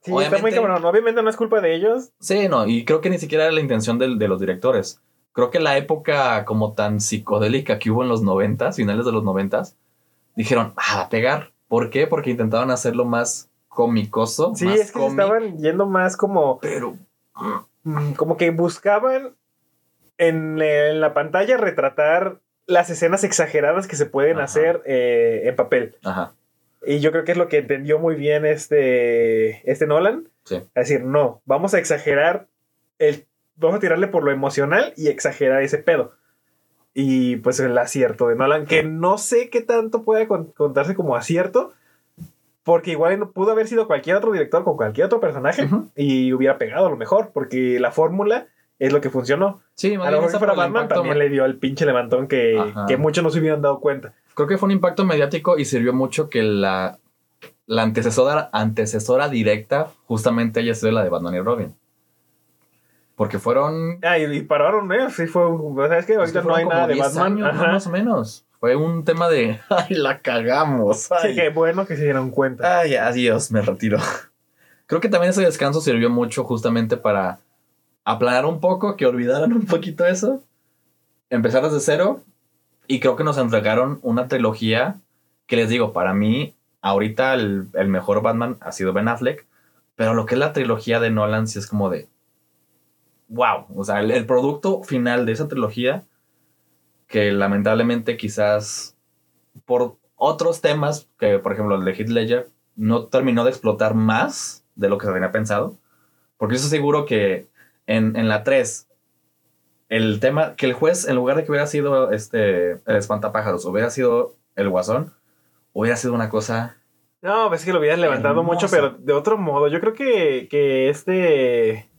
sí, está muy obviamente- cabrón. Obviamente no es culpa de ellos. Sí, no, y creo que ni siquiera era la intención del- de los directores. creo que la época como tan psicodélica que hubo en los noventas, finales de los noventas, dijeron, ah, a pegar. ¿Por qué? Porque intentaban hacerlo más comicoso. Sí, más es que se estaban yendo más como. Pero. mm, Como que buscaban en, en la pantalla retratar las escenas exageradas que se pueden Ajá. hacer eh, en papel. Ajá. Y yo creo que es lo que entendió muy bien este, este Nolan. Sí. Es decir, no, vamos a exagerar el. Vamos a tirarle por lo emocional y exagerar ese pedo. Y pues el acierto de Nolan, que no sé qué tanto puede con- contarse como acierto, porque igual pudo haber sido cualquier otro director con cualquier otro personaje y hubiera pegado a lo mejor, porque la fórmula es lo que funcionó. Sí, A lo mejor el Batman impacto también le dio el pinche levantón que, que muchos no se hubieran dado cuenta. Creo que fue un impacto mediático y sirvió mucho que la, la antecesora, antecesora directa justamente haya sido la de Batman y Robin. Porque fueron. Ah, y, y pararon, ¿eh? Sí, fue. ¿Sabes qué? es Ahorita que no hay nada de 10 Batman. años, ¿no? Ajá. más o menos. Fue un tema de. ¡Ay, la cagamos! Sí, ay". qué bueno que se dieron cuenta. Ay, adiós, me retiro. Creo que también ese descanso sirvió mucho justamente para aplanar un poco, que olvidaran un poquito eso, empezar desde cero y creo que nos entregaron una trilogía que les digo, para mí, ahorita el, el mejor Batman ha sido Ben Affleck, pero lo que es la trilogía de Nolan sí es como de, wow, o sea, el, el producto final de esa trilogía, que lamentablemente quizás por otros temas, que por ejemplo el de Heath Ledger, no terminó de explotar más de lo que se tenía pensado. Porque yo estoy seguro que en, en la 3, el tema, que el juez, en lugar de que hubiera sido este, el espantapájaros, hubiera sido el guasón, hubiera sido una cosa. No, pues es que lo hubieras levantado mucho, pero de otro modo. Yo creo que, que este.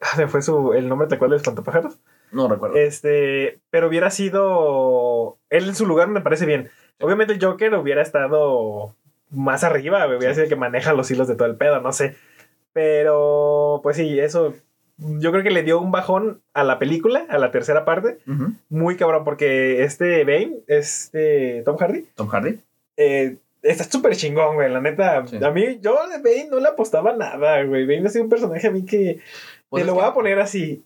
Se fue su, el nombre, ¿te acuerdas de Espantapájaros? No recuerdo. Este, pero hubiera sido. Él en su lugar me parece bien. Obviamente el Joker hubiera estado más arriba, hubiera sido el que maneja los hilos de todo el pedo, no sé. Pero, pues sí, eso. Yo creo que le dio un bajón a la película, a la tercera parte. Muy cabrón, porque este Bane, este Tom Hardy, Tom Hardy. eh, está súper chingón, güey. La neta, Sí. a mí, yo de Bane no le apostaba nada, güey. Bane ha sido un personaje a mí que. Pues te lo que- voy a poner así.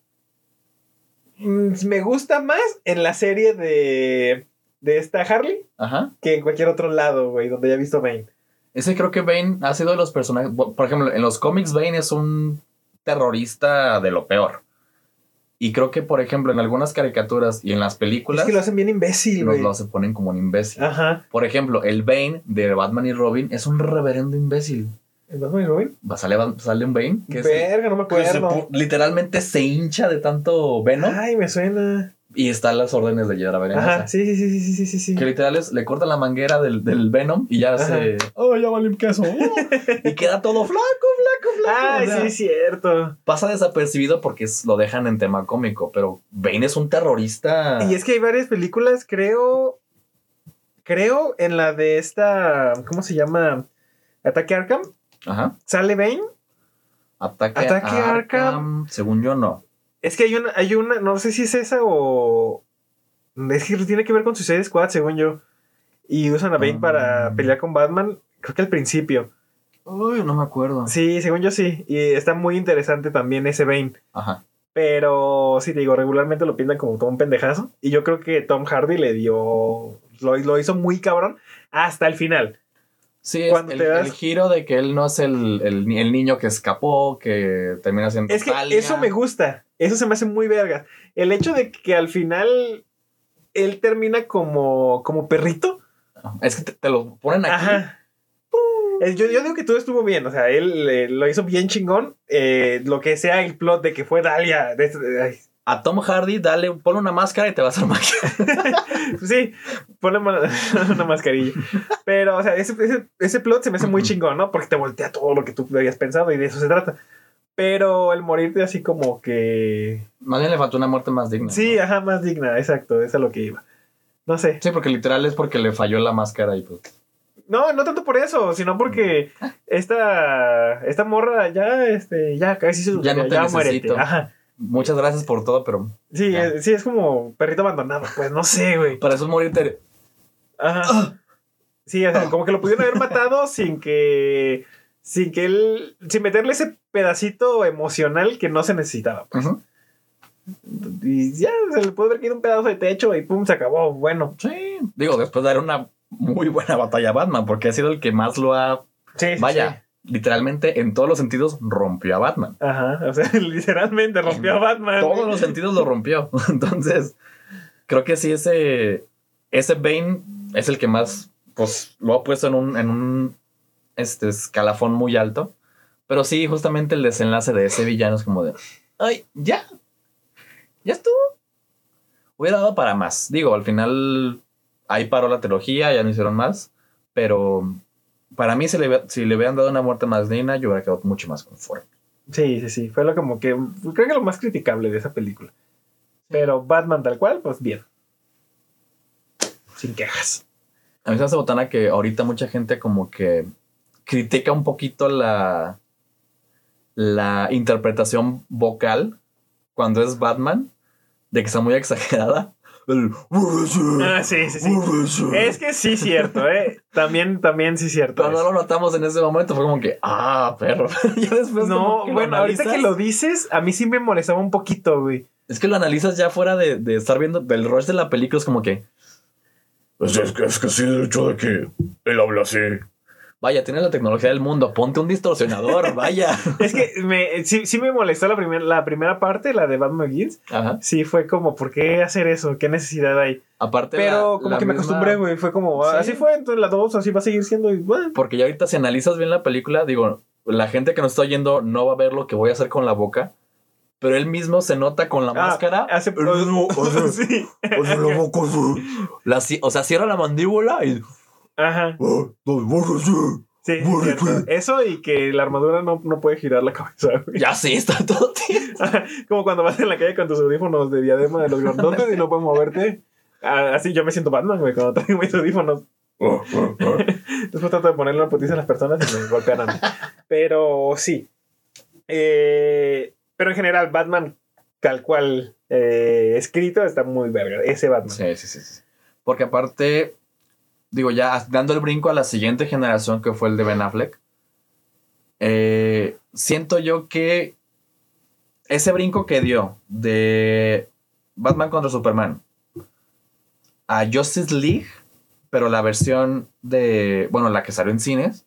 Mm, Me gusta más en la serie de. de esta Harley Ajá. que en cualquier otro lado, güey, donde haya visto Bane. Ese creo que Bane ha sido de los personajes. Por ejemplo, en los cómics, Bane es un terrorista de lo peor. Y creo que, por ejemplo, en algunas caricaturas y en las películas, Es que lo hacen bien imbécil, güey. lo se ponen como un imbécil. Ajá. Por ejemplo, el Bane de Batman y Robin es un reverendo imbécil. ¿El Batman y Robin? Va, sale, sale un Bane que Verga, no me que se acuerdo. literalmente se hincha de tanto venom Ay, me suena. y está a las órdenes de Hiedra Venenosa. Ajá, sí, sí, sí, sí, sí, sí, sí. Que literal es, le corta la manguera del, del Venom y ya se. Oh, ya vale queso. y queda todo flaco, flaco, flaco. Ay, O sea, sí, es cierto. Pasa desapercibido porque es- lo dejan en tema cómico, pero Bane es un terrorista. Y es que hay varias películas, creo. Creo en la de esta. ¿Cómo se llama? Ataque Arkham. Ajá. Sale Bane. Ataque, Ataque a Arkham. Arkham. Según yo, no. Es que hay una, hay una, no sé si es esa o. Es que tiene que ver con Suicide Squad, según yo. Y usan a Bane Ah. para pelear con Batman. Creo que al principio. Uy, no me acuerdo. Sí, según yo sí. Y está muy interesante también ese Bane. Ajá. Pero sí, te digo, regularmente lo pintan como todo un pendejazo. Y yo creo que Tom Hardy le dio. Lo, lo hizo muy cabrón hasta el final. Sí, es el, das- el giro de que él no es el, el el niño que escapó, que termina siendo. Es que Talia. eso me gusta. Eso se me hace muy verga. El hecho de que al final él termina como, como perrito. Es que te, te lo ponen aquí. Ajá. Yo, yo digo que todo estuvo bien, o sea, él eh, lo hizo bien chingón. Eh, lo que sea el plot de que fue Dalia. de este- de- A Tom Hardy, dale, ponle una máscara y te va a hacer magia. sí, ponle una mascarilla. Pero, o sea, ese, ese, ese plot se me hace muy chingón, ¿no? Porque te voltea todo lo que tú habías pensado y de eso se trata. Pero el morirte así como que. Más bien le faltó una muerte más digna. Sí, ¿no? ajá, más digna, exacto, es a lo que iba. No sé. Sí, porque literal es porque le falló la máscara y pues. No, no tanto por eso, sino porque esta, esta morra ya, este, ya casi se Ya no te muérete. necesito. Ajá. Muchas gracias por todo, pero Sí, es, sí, es como perrito abandonado. Pues no sé, güey. para eso es morirte. Ajá. Sí, o sea, Ah. como que lo pudieron haber matado sin que. Sin que él. Sin meterle ese pedacito emocional que no se necesitaba. pues. Y ya, se le puede haber caído un pedazo de techo y pum, se acabó. Bueno. Sí. Digo, después de dar una muy buena batalla a Batman, porque ha sido el que más lo ha. Sí, sí, Vaya, literalmente en todos los sentidos rompió a Batman. Ajá, o sea, literalmente rompió a Batman. todos los sentidos lo rompió. Entonces, creo que sí, ese, ese Bane es el que más, pues, lo ha puesto en un, en un este, escalafón muy alto. Pero sí, justamente el desenlace de ese villano es como de, ay, ya, ya estuvo. Hubiera dado para más. Digo, al final ahí paró la trilogía, ya no hicieron más. Pero para mí, si le, si le hubieran dado una muerte más digna, yo hubiera quedado mucho más conforme. Sí, sí, sí. Fue lo como que. Creo que lo más criticable de esa película. Pero Batman tal cual, pues bien. Sin quejas. A mí se me hace botana que ahorita mucha gente como que critica un poquito la, la interpretación vocal cuando es Batman, de que está muy exagerada. El- Ah, sí, sí, sí. Es que sí, cierto, ¿eh? También, también sí, cierto. No lo notamos en ese momento, fue como que, ah, perro. ya después No, bueno, ahorita que lo dices, a mí sí me molestaba un poquito, güey. Es que lo analizas ya fuera de, de estar viendo del rush de la película, es como que, Pues es que, es que sí, el hecho de que él habla así. Vaya, tienes la tecnología del mundo, ponte un distorsionador, vaya. Es que me, sí, sí me molestó la, primer- la primera parte, la de Batman Begins. Ajá. Sí, fue como, ¿por qué hacer eso? ¿Qué necesidad hay? Aparte, Pero la- como la que me acostumbré, güey. Fue como, ah, Sí. así fue, entonces la dos así va a seguir siendo. Y, bueno. Porque ya ahorita si analizas bien la película, digo, la gente que nos está oyendo no va a ver lo que voy a hacer con la boca, pero él mismo se nota con la Ah, máscara. hace- sí. o sea, cierra la mandíbula y Ajá. Ah. Sí. Eso y que la armadura no, no puede girar la cabeza, güey. ya sí, está todo. Como cuando vas en la calle con tus audífonos de diadema de los grandotes y no puedes moverte. Ah, Así yo me siento Batman, güey, cuando traigo mis audífonos. Ah, ah. Después trato de ponerle una putiza a las personas y me golpean a mí. Pero sí. Eh, pero en general, Batman, tal cual eh, escrito, está muy verga. Ese Batman. Sí, sí, sí, sí. Porque aparte, digo, ya dando el brinco a la siguiente generación que fue el de Ben Affleck, eh, siento yo que ese brinco que dio de Batman contra Superman a Justice League, pero la versión de, bueno, la que salió en cines,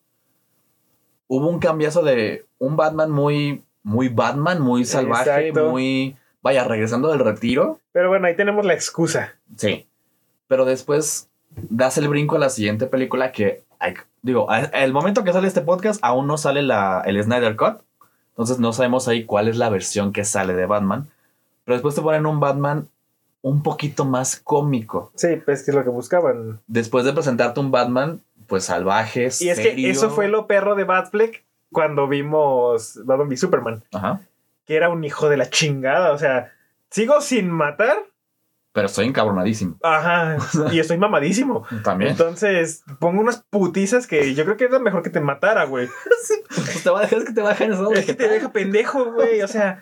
hubo un cambiazo de un Batman muy, muy Batman, muy salvaje, Exacto. muy, vaya, regresando del retiro. Pero bueno, ahí tenemos la excusa. Sí. Pero después das el brinco a la siguiente película que, hay- digo, el momento que sale este podcast aún no sale la, el Snyder Cut. Entonces no sabemos ahí cuál es la versión que sale de Batman. Pero después te ponen un Batman un poquito más cómico. Sí, pues que es lo que buscaban. Después de presentarte un Batman, pues salvaje, Y es que eso fue lo perro de Batfleck cuando vimos Batman v Superman. Ajá. Que era un hijo de la chingada. O sea, sigo sin matar. Pero estoy encabronadísimo. Ajá. Y estoy mamadísimo. También. Entonces, pongo unas putizas que yo creo que era mejor que te matara, güey. Pues te va a dejar que te baja en eso. Es que te deja pendejo, güey. O sea,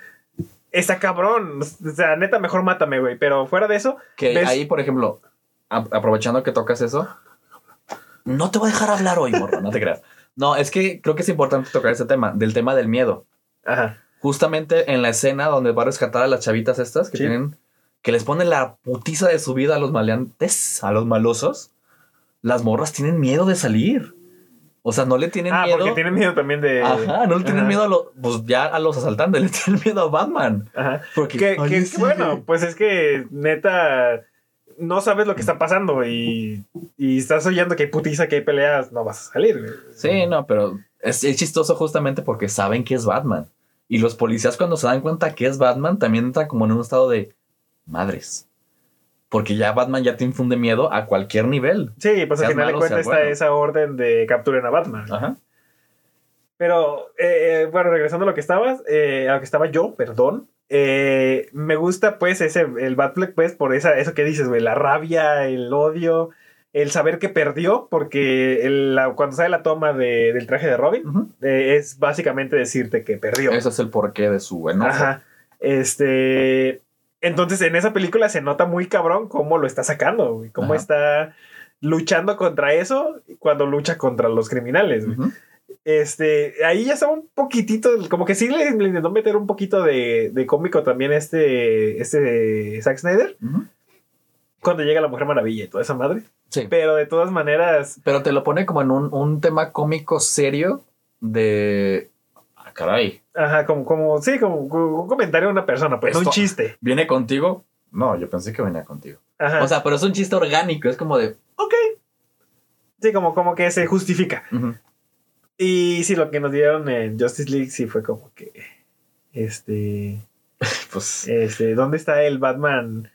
está cabrón. O sea, neta, mejor mátame, güey. Pero fuera de eso, Que ¿Ves? ahí, por ejemplo, aprovechando que tocas eso, no te voy a dejar hablar hoy, morro, no te creas. No, es que creo que es importante tocar ese tema, del tema del miedo. ajá. Justamente en la escena donde va a rescatar a las chavitas estas que Sí. tienen, que les pone la putiza de su vida a los maleantes, a los malosos, las morras tienen miedo de salir. O sea, no le tienen Ah, miedo. porque tienen miedo también de. Ajá, no le tienen Ajá. miedo a los, pues ya a los asaltantes, le tienen miedo a Batman. Ajá. Porque, Que, "Ay, que- sí". bueno, pues es que neta no sabes lo que está pasando y, y estás oyendo que hay putiza, que hay peleas, no vas a salir. Sí, no, pero es, es chistoso justamente porque saben que es Batman. Y los policías cuando se dan cuenta que es Batman también entran como en un estado de madres. Porque ya Batman ya te infunde miedo a cualquier nivel. Sí, pues al final de cuentas está bueno. esa orden de capturen a Batman. Ajá. Pero, eh, eh, bueno, regresando a lo que estabas, eh, a lo que estaba yo, perdón. eh, me gusta, pues, ese, el Batfleck, pues, por esa, eso que dices, güey, la rabia, el odio, el saber que perdió, porque el- la- cuando sale la toma de- del traje de Robin, es básicamente decirte que perdió. Ese es el porqué de su enojo. Ajá. Este. Entonces, en esa película se nota muy cabrón cómo lo está sacando, güey. Cómo Ajá. está luchando contra eso cuando lucha contra los criminales, güey. Este, ahí ya estaba un poquitito, como que sí le, le intentó meter un poquito de, de cómico también este, este Zack Snyder. Cuando llega la Mujer Maravilla y toda esa madre. Sí. Pero de todas maneras, Pero te lo pone como en un, un tema cómico serio de. Caray. ajá, como, como, sí, como un comentario de una persona, pues, no un chiste. ¿Viene contigo? No, yo pensé que venía contigo. Ajá. O sea, pero es un chiste orgánico. Es como de. ok. Sí, como, como que se justifica. Y sí, lo que nos dieron en Justice League sí fue como que. Este. Pues. Este. ¿Dónde está el Batman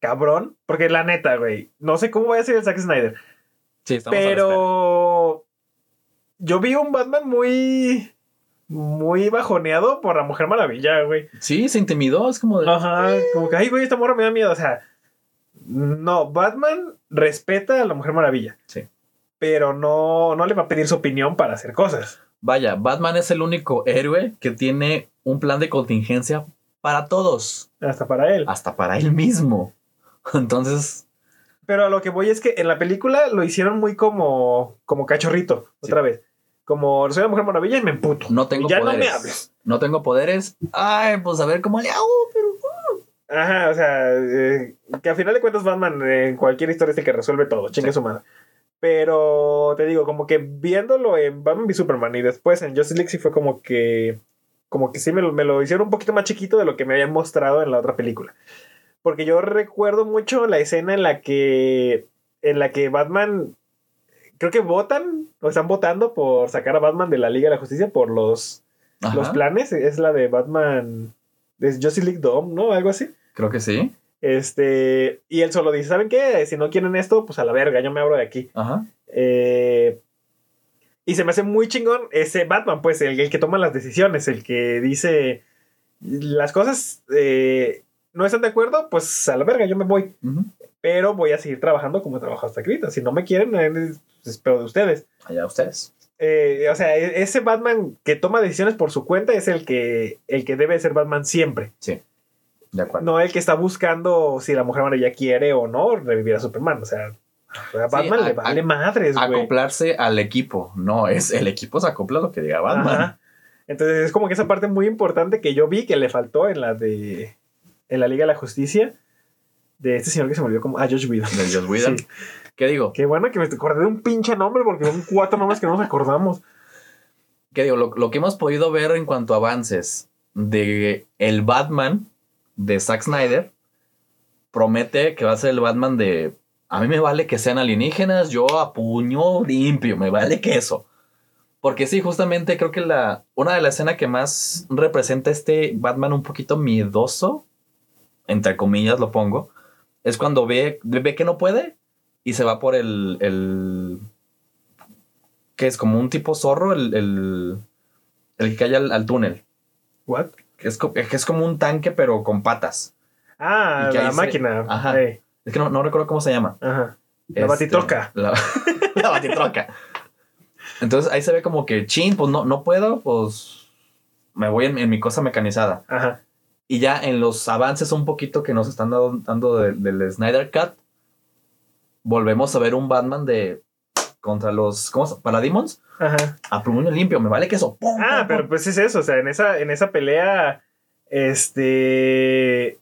cabrón? Porque la neta, güey. No sé cómo va a ser el Zack Snyder. Sí, estamos a la espera. Pero. Yo vi un Batman muy. Muy bajoneado por la Mujer Maravilla, güey. Sí, se intimidó. Es como de. Ajá. Como que, ay, güey, esta morra me da miedo. O sea. No, Batman respeta a la Mujer Maravilla. Sí. Pero no, no le va a pedir su opinión para hacer cosas. Vaya, Batman es el único héroe que tiene un plan de contingencia para todos, Hasta para él. hasta para él mismo. Entonces, Pero a lo que voy es que en la película lo hicieron muy como, como cachorrito, Sí. otra vez. Como soy la Mujer Maravilla y me emputo. no tengo ya poderes. no me hables. No tengo poderes. Ay, pues a ver cómo le hago. Ajá, o sea, eh, que a final de cuentas Batman eh, en cualquier historia es el que resuelve todo, chingue Sí. su madre. Pero te digo, como que viéndolo en Batman v Superman y después en Justice League sí fue como que, como que sí me lo, me lo hicieron un poquito más chiquito de lo que me habían mostrado en la otra película. Porque yo recuerdo mucho la escena en la que, en la que Batman, creo que votan, o están votando por sacar a Batman de la Liga de la Justicia por los, Ajá, los planes. Es la de Batman, de Justice League Dome, ¿no? Algo así. Creo que sí. Este, y él solo dice, ¿saben qué? Si no quieren esto, pues a la verga, yo me abro de aquí. Ajá. Eh, y se me hace muy chingón ese Batman, pues, el, el que toma las decisiones, el que dice, las cosas eh, no están de acuerdo, pues a la verga, yo me voy. Pero voy a seguir trabajando como he trabajado hasta ahorita. Si no me quieren, eh, pues, espero de ustedes. Allá ustedes. Eh, o sea, e- ese Batman que toma decisiones por su cuenta es el que, el que debe ser Batman siempre. De acuerdo. No el que está buscando si la Mujer Maravilla quiere o no revivir a Superman. O sea, a Batman a- le vale a- madres, güey. Acoplarse al equipo. No, es el equipo se acopla a lo que diga Batman. Ajá. Entonces es como que esa parte muy importante que yo vi que le faltó en la de en la Liga de la Justicia de este señor que se me olvidó como ah Josh Whedon. De Joss Whedon. Sí. ¿Qué digo? Qué bueno que me acordé de un pinche nombre porque son cuatro nombres que no nos acordamos. ¿Qué digo? Lo, lo que hemos podido ver en cuanto a avances de el Batman de Zack Snyder promete que va a ser el Batman de a mí me vale que sean alienígenas, yo a puño limpio, me vale que eso. Porque sí, justamente creo que la una de las escenas que más representa este Batman un poquito miedoso, entre comillas lo pongo, es cuando ve, ve que no puede y se va por el, el que es como un tipo zorro, el, el, el que cae al, al túnel. What? Que es, que es como un tanque, pero con patas. Ah, la se- máquina. Ajá. Es que no, no recuerdo cómo se llama. ajá. La Este, batitroca. La, la batitroca. Entonces ahí se ve como que, chin, pues no, no puedo, pues me voy en, en mi cosa mecanizada. Ajá. Y ya en los avances un poquito que nos están dando, dando de- del Snyder Cut, volvemos a ver un Batman de contra los ¿cómo se- Parademons Ajá. a puño limpio, me vale que eso. ¡Pum, Ah, pum, pero pum! pues es eso, o sea, en esa, en esa pelea, este...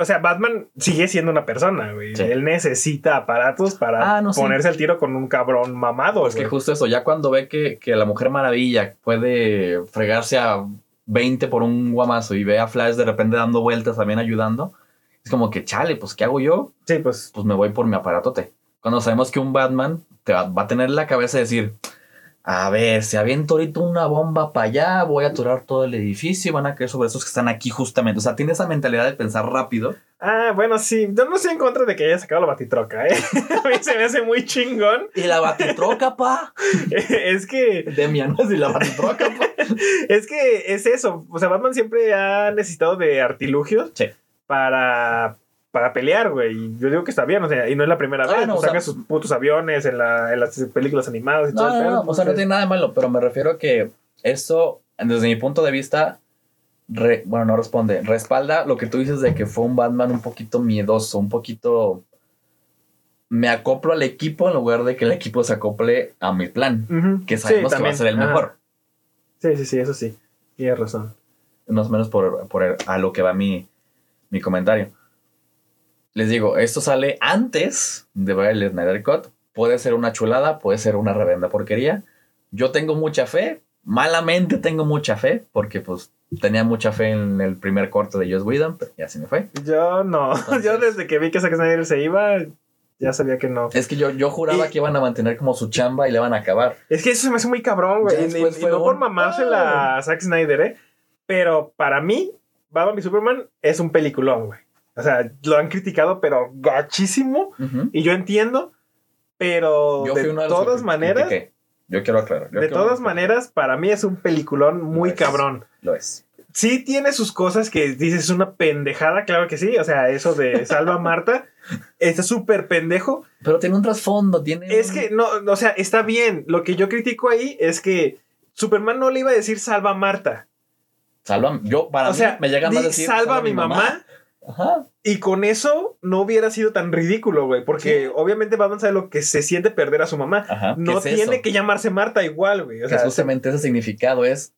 O sea, Batman sigue siendo una persona, güey. Sí. Él necesita aparatos para Ah, no, ponerse al tiro con un cabrón mamado, Pues que justo eso, ya cuando ve que, que la Mujer Maravilla puede fregarse a 20 por un guamazo y ve a Flash de repente dando vueltas también ayudando, es como que, chale, pues ¿qué hago yo? Sí, pues... Pues me voy por mi aparatote. Cuando sabemos que un Batman te va, va a tener la cabeza de decir, a ver, si aviento ahorita una bomba para allá, voy a aturar todo el edificio y van a caer sobre esos que están aquí justamente. O sea, tiene esa mentalidad de pensar rápido. Ah, bueno, sí. Yo no estoy en contra de que haya sacado la batitroca, ¿eh? A mí se me hace muy chingón. Y la batitroca, pa. es que... Demian, y la batitroca, pa. Es que es eso. O sea, Batman siempre ha necesitado de artilugios Sí. Para, para pelear, güey. Y yo digo que está bien, o sea, y no es la primera Ah, vez. no, pues saca sus putos aviones en, la, en las películas animadas y todo No, el no, pedo, no, o sea, no tiene nada de malo, pero me refiero a que eso, desde mi punto de vista, re- bueno, no responde, respalda lo que tú dices de que fue un Batman un poquito miedoso, un poquito me acoplo al equipo en lugar de que el equipo se acople a mi plan, que Sí, sabemos que va a ser el Ajá. mejor. Sí, sí, sí, eso sí. Tienes razón. Más o menos por, por a lo que va mi, mi comentario. Les digo, esto sale antes de ver el Snyder Cut. Puede ser una chulada, puede ser una revenda porquería. Yo tengo mucha fe, malamente tengo mucha fe, porque pues tenía mucha fe en el primer corte de Joss Whedon, pero ya se me fue. Yo no. Entonces- Yo desde que vi que Zack Snyder se iba, ya sabía que no. Es que yo, yo juraba Y- que iban a mantener como su chamba y le van a acabar. Es que eso se me hace muy cabrón, güey. Y, y- no por un- mamársela a Zack Snyder, ¿eh? Pero para mí, Batman y Superman es un peliculón, güey. O sea, lo han criticado, pero gachísimo. Y yo entiendo, pero Yo de todas maneras, critiqué. Yo quiero aclarar. yo de quiero- todas maneras, para mí es un peliculón muy Lo es. cabrón. Lo es. Sí tiene sus cosas que dices es una pendejada, claro que sí. O sea, eso de Salva a Marta está súper pendejo. Pero tiene un trasfondo, tiene. Es un- que no, no, o sea, está bien. Lo que yo critico ahí es que Superman no le iba a decir salva a Marta. Salva. Yo, para o mí, sea, me llega di, decir. salva a mi mamá. Ajá. Y con eso no hubiera sido tan ridículo, güey. Porque Sí. obviamente Batman sabe lo que se siente perder a su mamá. Ajá. ¿qué No es tiene eso? que llamarse Marta igual, güey. O sea, justamente ese significado es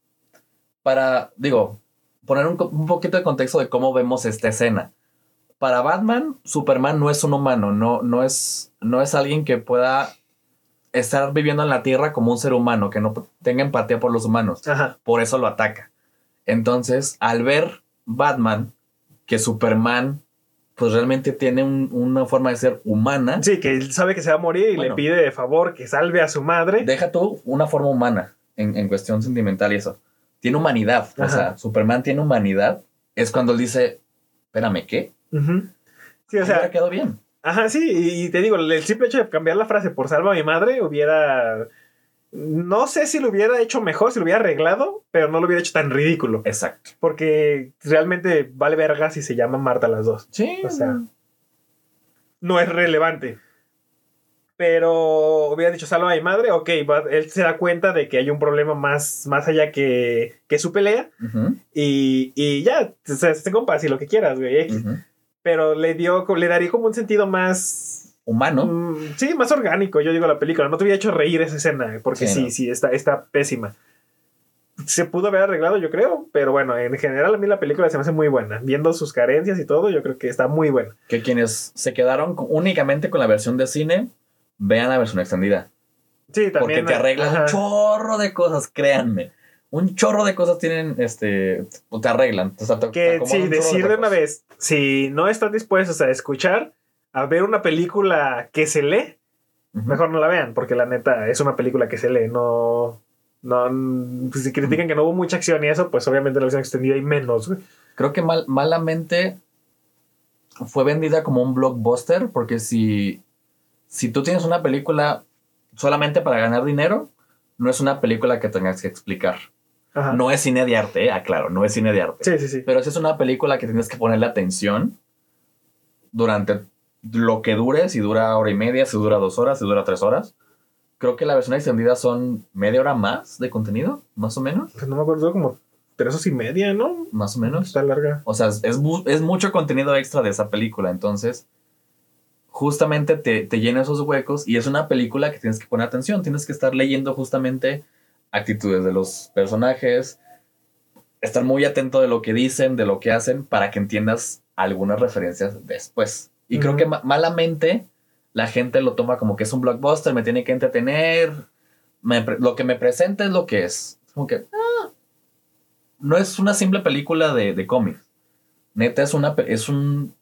para, digo, poner un poquito de contexto de cómo vemos esta escena. Para Batman, Superman no es un humano, no, no, es, no es alguien que pueda estar viviendo en la Tierra como un ser humano, que no tenga empatía por los humanos. Ajá. Por eso lo ataca. Entonces, al ver Batman que Superman, pues realmente tiene un- una forma de ser humana, Sí, que él sabe que se va a morir y Bueno. le pide de favor que salve a su madre. deja tú una forma humana en, en cuestión sentimental y eso. Tiene humanidad. O sea, Superman tiene humanidad. Es cuando él dice, espérame, ¿qué? Ujú. Sí, o sea, quedó bien. Ajá, sí, y y te digo, el simple hecho de cambiar la frase por salva a mi madre hubiera. No sé si lo hubiera hecho mejor, si lo hubiera arreglado, pero no lo hubiera hecho tan ridículo. Exacto. Porque realmente vale verga si se llaman Marta las dos. Sí. O sea, no es relevante. Pero hubiera dicho salva a mi madre, ok, él se da cuenta de que hay un problema más, más allá que, que su pelea. Ujú, Y, y ya, o sea, se compas y lo que quieras, güey. X. ujú. Pero le dio, le daría como un sentido más Humano. Mm, sí, más orgánico, yo digo la película. No te hubiera hecho reír esa escena, porque Sí, sí, no. sí, está, está pésima. Se pudo haber arreglado, yo creo, pero bueno, en general a mí la película se me hace muy buena. Viendo sus carencias y todo, yo creo que está muy buena. Que quienes se quedaron con- únicamente con la versión de cine, vean la versión extendida. Sí, también. Porque te arreglan ajá. un chorro de cosas, créanme. Un chorro de cosas tienen, este, te arreglan. O sea, te- te Que acomodan sí, decir de una vez, si no están dispuestos a escuchar, a ver una película que se lee, mejor no la vean, porque la neta es una película que se lee, no. No, pues si critican que no hubo mucha acción y eso, pues obviamente la versión extendida hay menos, güey. Creo que mal, malamente fue vendida como un blockbuster, porque si, si tú tienes una película solamente para ganar dinero, no es una película que tengas que explicar. Ajá. No es cine de arte, eh, aclaro, no es cine de arte. Sí, sí, sí. Pero si es una película que tienes que ponerle atención durante lo que dure, si dura hora y media, si dura dos horas, si dura tres horas. Creo que la versión extendida son media hora más de contenido, más o menos. Pues no me acuerdo, como tres horas y media, ¿no? Más o menos. Está larga. O sea, es, es mu- es mucho contenido extra de esa película. Entonces, justamente te, te llena esos huecos y es una película que tienes que poner atención. Tienes que estar leyendo justamente actitudes de los personajes, estar muy atento de lo que dicen, de lo que hacen, para que entiendas algunas referencias después. Y creo que ma- malamente la gente lo toma como que es un blockbuster, me tiene que entretener, me lo que me presenta es lo que es. Es como que ah, no es una simple película de, de cómics. Neta es una es un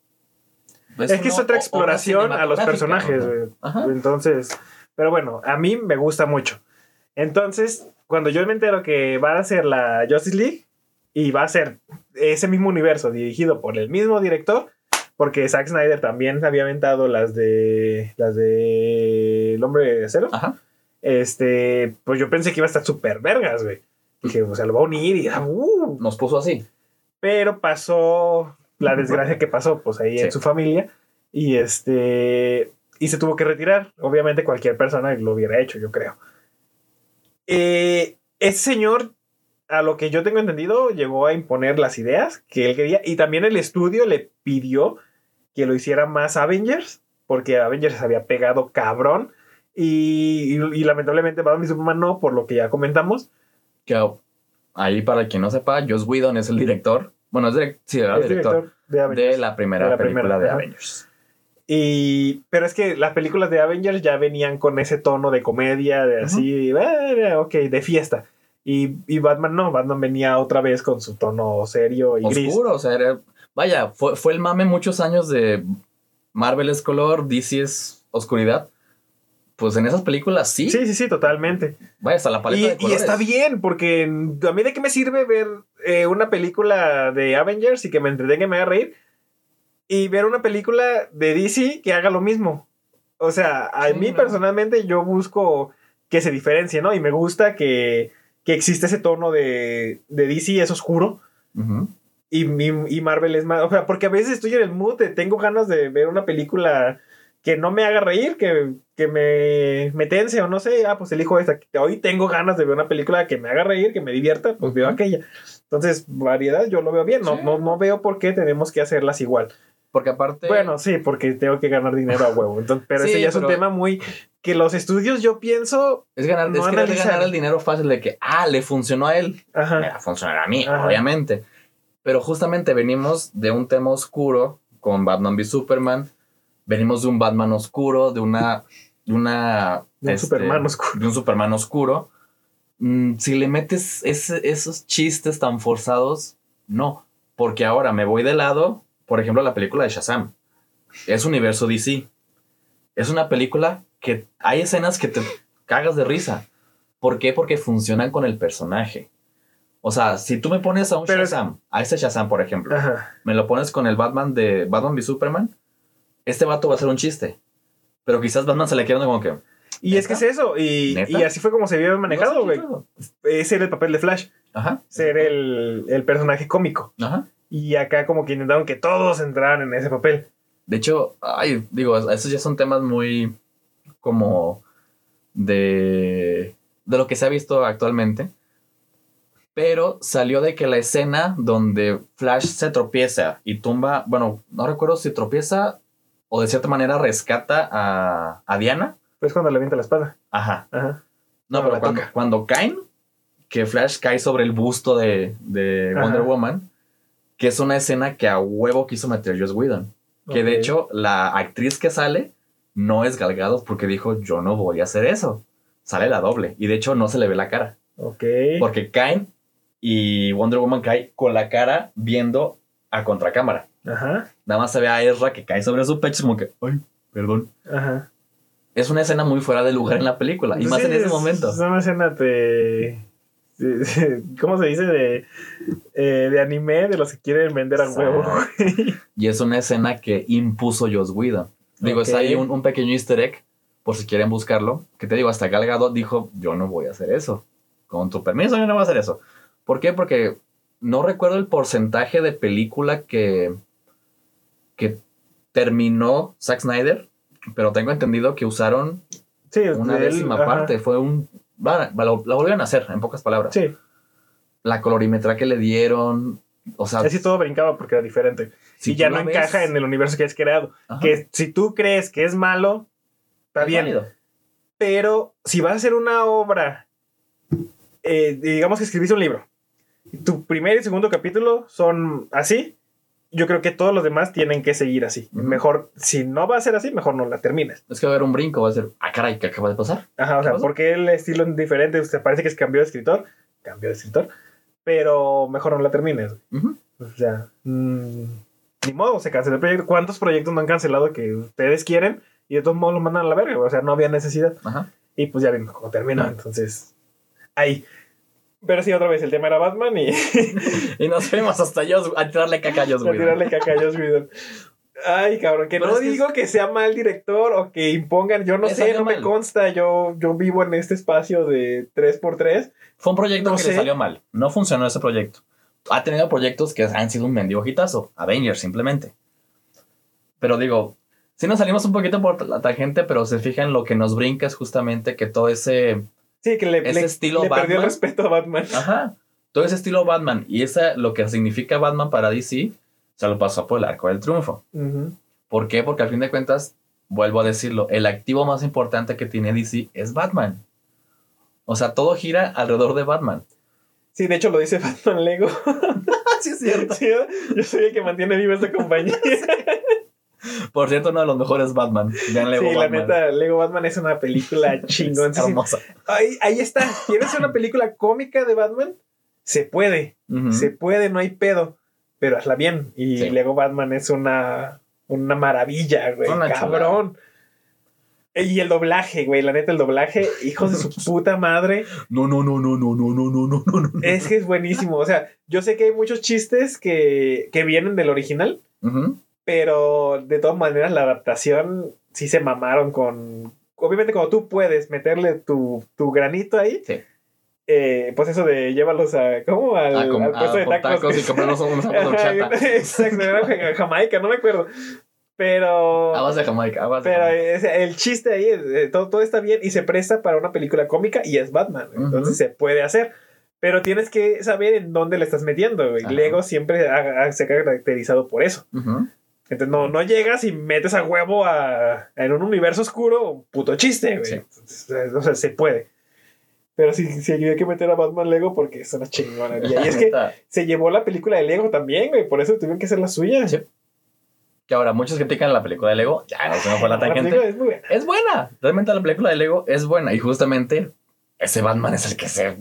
Es, que es otra exploración a los personajes. Entonces, pero bueno, a mí me gusta mucho. Entonces, cuando yo me entero que va a ser la Justice League y va a ser ese mismo universo dirigido por el mismo director, porque Zack Snyder también había aventado las de las de El Hombre de Acero, Ajá. este, pues yo pensé que iba a estar súper vergas, güey. Dije, o sea, lo va a unir y ah, uh, Nos puso así. pero pasó la desgracia que pasó pues ahí en Sí. su familia y este y se tuvo que retirar obviamente cualquier persona lo hubiera hecho yo creo Eh, ese señor a lo que yo tengo entendido llegó a imponer las ideas que él quería y también el estudio le pidió que lo hiciera más Avengers porque Avengers se había pegado cabrón. Y, y, y lamentablemente Batman y Superman no, por lo que ya comentamos. Que ahí, para quien no sepa, Joss Whedon es el director. Bueno, es direct- sí, era Es director, director de Avengers. de la primera De la película primera, de. Avengers. Y, pero es que las películas de Avengers ya venían con ese tono de comedia, de así, eh, ok, de fiesta. Y, y Batman no, Batman venía otra vez con su tono serio y gris. Oscuro, o sea, era- vaya, fue, fue el mame muchos años de Marvel es color, DC es oscuridad. Pues en esas películas sí, Sí, sí, sí, totalmente. vaya, hasta la paleta Y, de y colores. está bien, porque a mí de qué me sirve ver eh, una película de Avengers y que me entretenga y me haga reír, y ver una película de DC que haga lo mismo. O sea, a Sí, mí no. personalmente yo busco que se diferencie, ¿no? Y me gusta que, que existe ese tono de, de DC, es oscuro. Ujú. Y, y- y Marvel es más. O sea, porque a veces estoy en el mood de tengo ganas de ver una película que no me haga reír, que, que me, me tense o no sé. Ah, pues elijo esta. Hoy tengo ganas de ver una película que me haga reír, que me divierta, pues veo aquella. Entonces, variedad yo lo veo bien. No, Sí. no, no veo por qué tenemos que hacerlas igual. Porque aparte. Bueno, sí, porque tengo que ganar dinero a huevo. Entonces, pero Sí, ese ya es un pero- tema muy. Que los estudios, yo pienso. es ganar, no es ganar el dinero fácil de que, ah, le funcionó a él. Me Ajá. va a funcionar a mí, Ajá. obviamente. Pero justamente venimos de un tema oscuro con Batman v Superman. Venimos de un Batman oscuro, de una. De una. De un este, Superman oscuro. de un Superman oscuro. Mm, si le metes ese- esos chistes tan forzados, no. Porque ahora me voy de lado, por ejemplo, la película de Shazam. Es universo DC. Es una película que hay escenas que te cagas de risa. ¿Por qué? Porque funcionan con el personaje. O sea, si tú me pones a un Pero es- Shazam, a este Shazam, por ejemplo, Ajá. me lo pones con el Batman de Batman v Superman, este vato va a ser un chiste. Pero quizás Batman se le queda como que. Y es que es eso. Y, y así fue como se vio manejado, güey. Ese era el papel de Flash. Ajá. ser el, el personaje cómico. Ajá. Y acá como que intentaron que todos entraran en ese papel. De hecho, ay, digo, esos ya son temas muy como de, de lo que se ha visto actualmente. Pero salió de que la escena donde Flash se tropieza y tumba, bueno, no recuerdo si tropieza o de cierta manera rescata a, a Diana. Pues cuando le avienta la espada. Ajá. Ajá. No, No, pero cuando, cuando caen, que Flash cae sobre el busto de, de. Wonder Woman, que es una escena que a huevo quiso meter Joss Whedon. Que de hecho, la actriz que sale no es Gal Gadot porque dijo, yo no voy a hacer eso. Sale la doble. Y de hecho, no se le ve la cara. Ok. Porque caen y Wonder Woman cae con la cara viendo a contracámara. Ajá. Nada más se ve a Ezra que cae sobre su pecho, como que, ay, perdón. Ajá. Es una escena muy fuera de lugar en la película. Y más Sí, en ese es- momento. Es una escena de... ¿Cómo se dice? De, eh, de anime, de los que quieren vender a huevo. Y es una escena que impuso Joss Whedon. Digo, Ok. es ahí un, un pequeño easter egg, por si quieren buscarlo. Que te digo, hasta Gal Gadot dijo, yo no voy a hacer eso. Con tu permiso, yo no voy a hacer eso. ¿Por qué? Porque no recuerdo el porcentaje de película que, que terminó Zack Snyder, pero tengo entendido que usaron Sí, una él, décima parte. Fue un... lo, lo volvieron a hacer, en pocas palabras. Sí, La colorimetría que le dieron... O sea, así todo brincaba porque era diferente. si y ya no la encaja ves- en el universo que has creado. Ajá, Que si tú crees que es malo, está es bien. válido. Pero si vas a hacer una obra, eh, digamos que escribiste un libro, tu primer y segundo capítulo son así, yo creo que todos los demás tienen que seguir así. Mejor, si no va a ser así, mejor no la termines. Es que va a haber un brinco, va a ser, ah, caray, ¿qué acaba de pasar? Ajá, o sea, porque el estilo es diferente, usted parece que es cambio de escritor, cambio de escritor, pero mejor no la termines. Ujú. O sea, mm, ni modo, se canceló el proyecto. ¿Cuántos proyectos no han cancelado que ustedes quieren y de todos modos lo mandan a la verga? O sea, no había necesidad. Ajá. Y pues ya vimos cómo terminó. Ah. Entonces, ahí. Pero sí, otra vez, el tema era Batman y Y nos fuimos hasta Joss, a tirarle caca a Joss a tirarle caca a Joss Whedon. Ay, cabrón, que Pero no es que digo que sea mal director o que impongan, yo no sé, no me mal. consta, yo, yo vivo en este espacio de 3x3. Fue un proyecto No que sé. le salió mal. No funcionó ese proyecto. Ha tenido proyectos que han sido un mendigo hitazo. Avengers, simplemente. Pero digo, si nos salimos un poquito por la tangente, pero se fijan lo que nos brinca es justamente que todo ese... Sí, que le, Ese le- estilo le perdió el respeto a Batman. Ajá. Todo ese estilo Batman y esa, lo que significa Batman para DC, se lo pasó por el arco del triunfo. ¿Por qué? Porque al fin de cuentas, vuelvo a decirlo, el activo más importante que tiene DC es Batman. O sea, todo gira alrededor de Batman. Sí, de hecho lo dice Batman Lego. sí, es cierto. Yo soy el que mantiene viva esta compañía. Por cierto, uno de los mejores Batman. Vean Lego sí, la neta, Lego Batman es una película chingón. Hermosa. Ahí, ahí está. ¿Quieres una película cómica de Batman? Se puede. Se puede, no hay pedo. Pero hazla bien. Y Sí. Lego Batman es una, una maravilla, güey. Una cabrón. Y el doblaje, güey. La neta, el doblaje, hijos de su puta madre. No, no, no, no, no, no, no, no, no, no, no. Es que es buenísimo. O sea, yo sé que hay muchos chistes que, que vienen del original. Ujú. Pero de todas maneras, la adaptación sí se mamaron con. Obviamente, cuando tú puedes meterle tu, tu granito ahí, Sí. eh, pues eso de llévalos a. ¿Cómo? Al, A com- al puesto a de tacos. tacos y comprarnos unos zapatos. Exacto, era Jamaica, no me acuerdo. Pero. Aguas de Jamaica, aguas de Pero Jamaica. el chiste ahí, eh, todo, todo está bien y se presta para una película cómica y es Batman. Entonces se puede hacer. Pero tienes que saber en dónde le estás metiendo. güey. Lego siempre ha- ha- se ha caracterizado por eso. Ujú. Entonces no, no llegas y metes a huevo a, en un universo oscuro, un puto chiste, güey. Sí. Entonces, O sea, se puede. Pero sí, sí hay que meter a Batman Lego porque es una chingonería. Y es que se llevó la película de Lego también, güey. Por eso tuvieron que hacer la suya. Sí. Que ahora muchos critican la película de Lego. Ya, no se me fue la La tangente. es muy buena. Es buena. Realmente la película de Lego es buena. Y justamente ese Batman es el que se.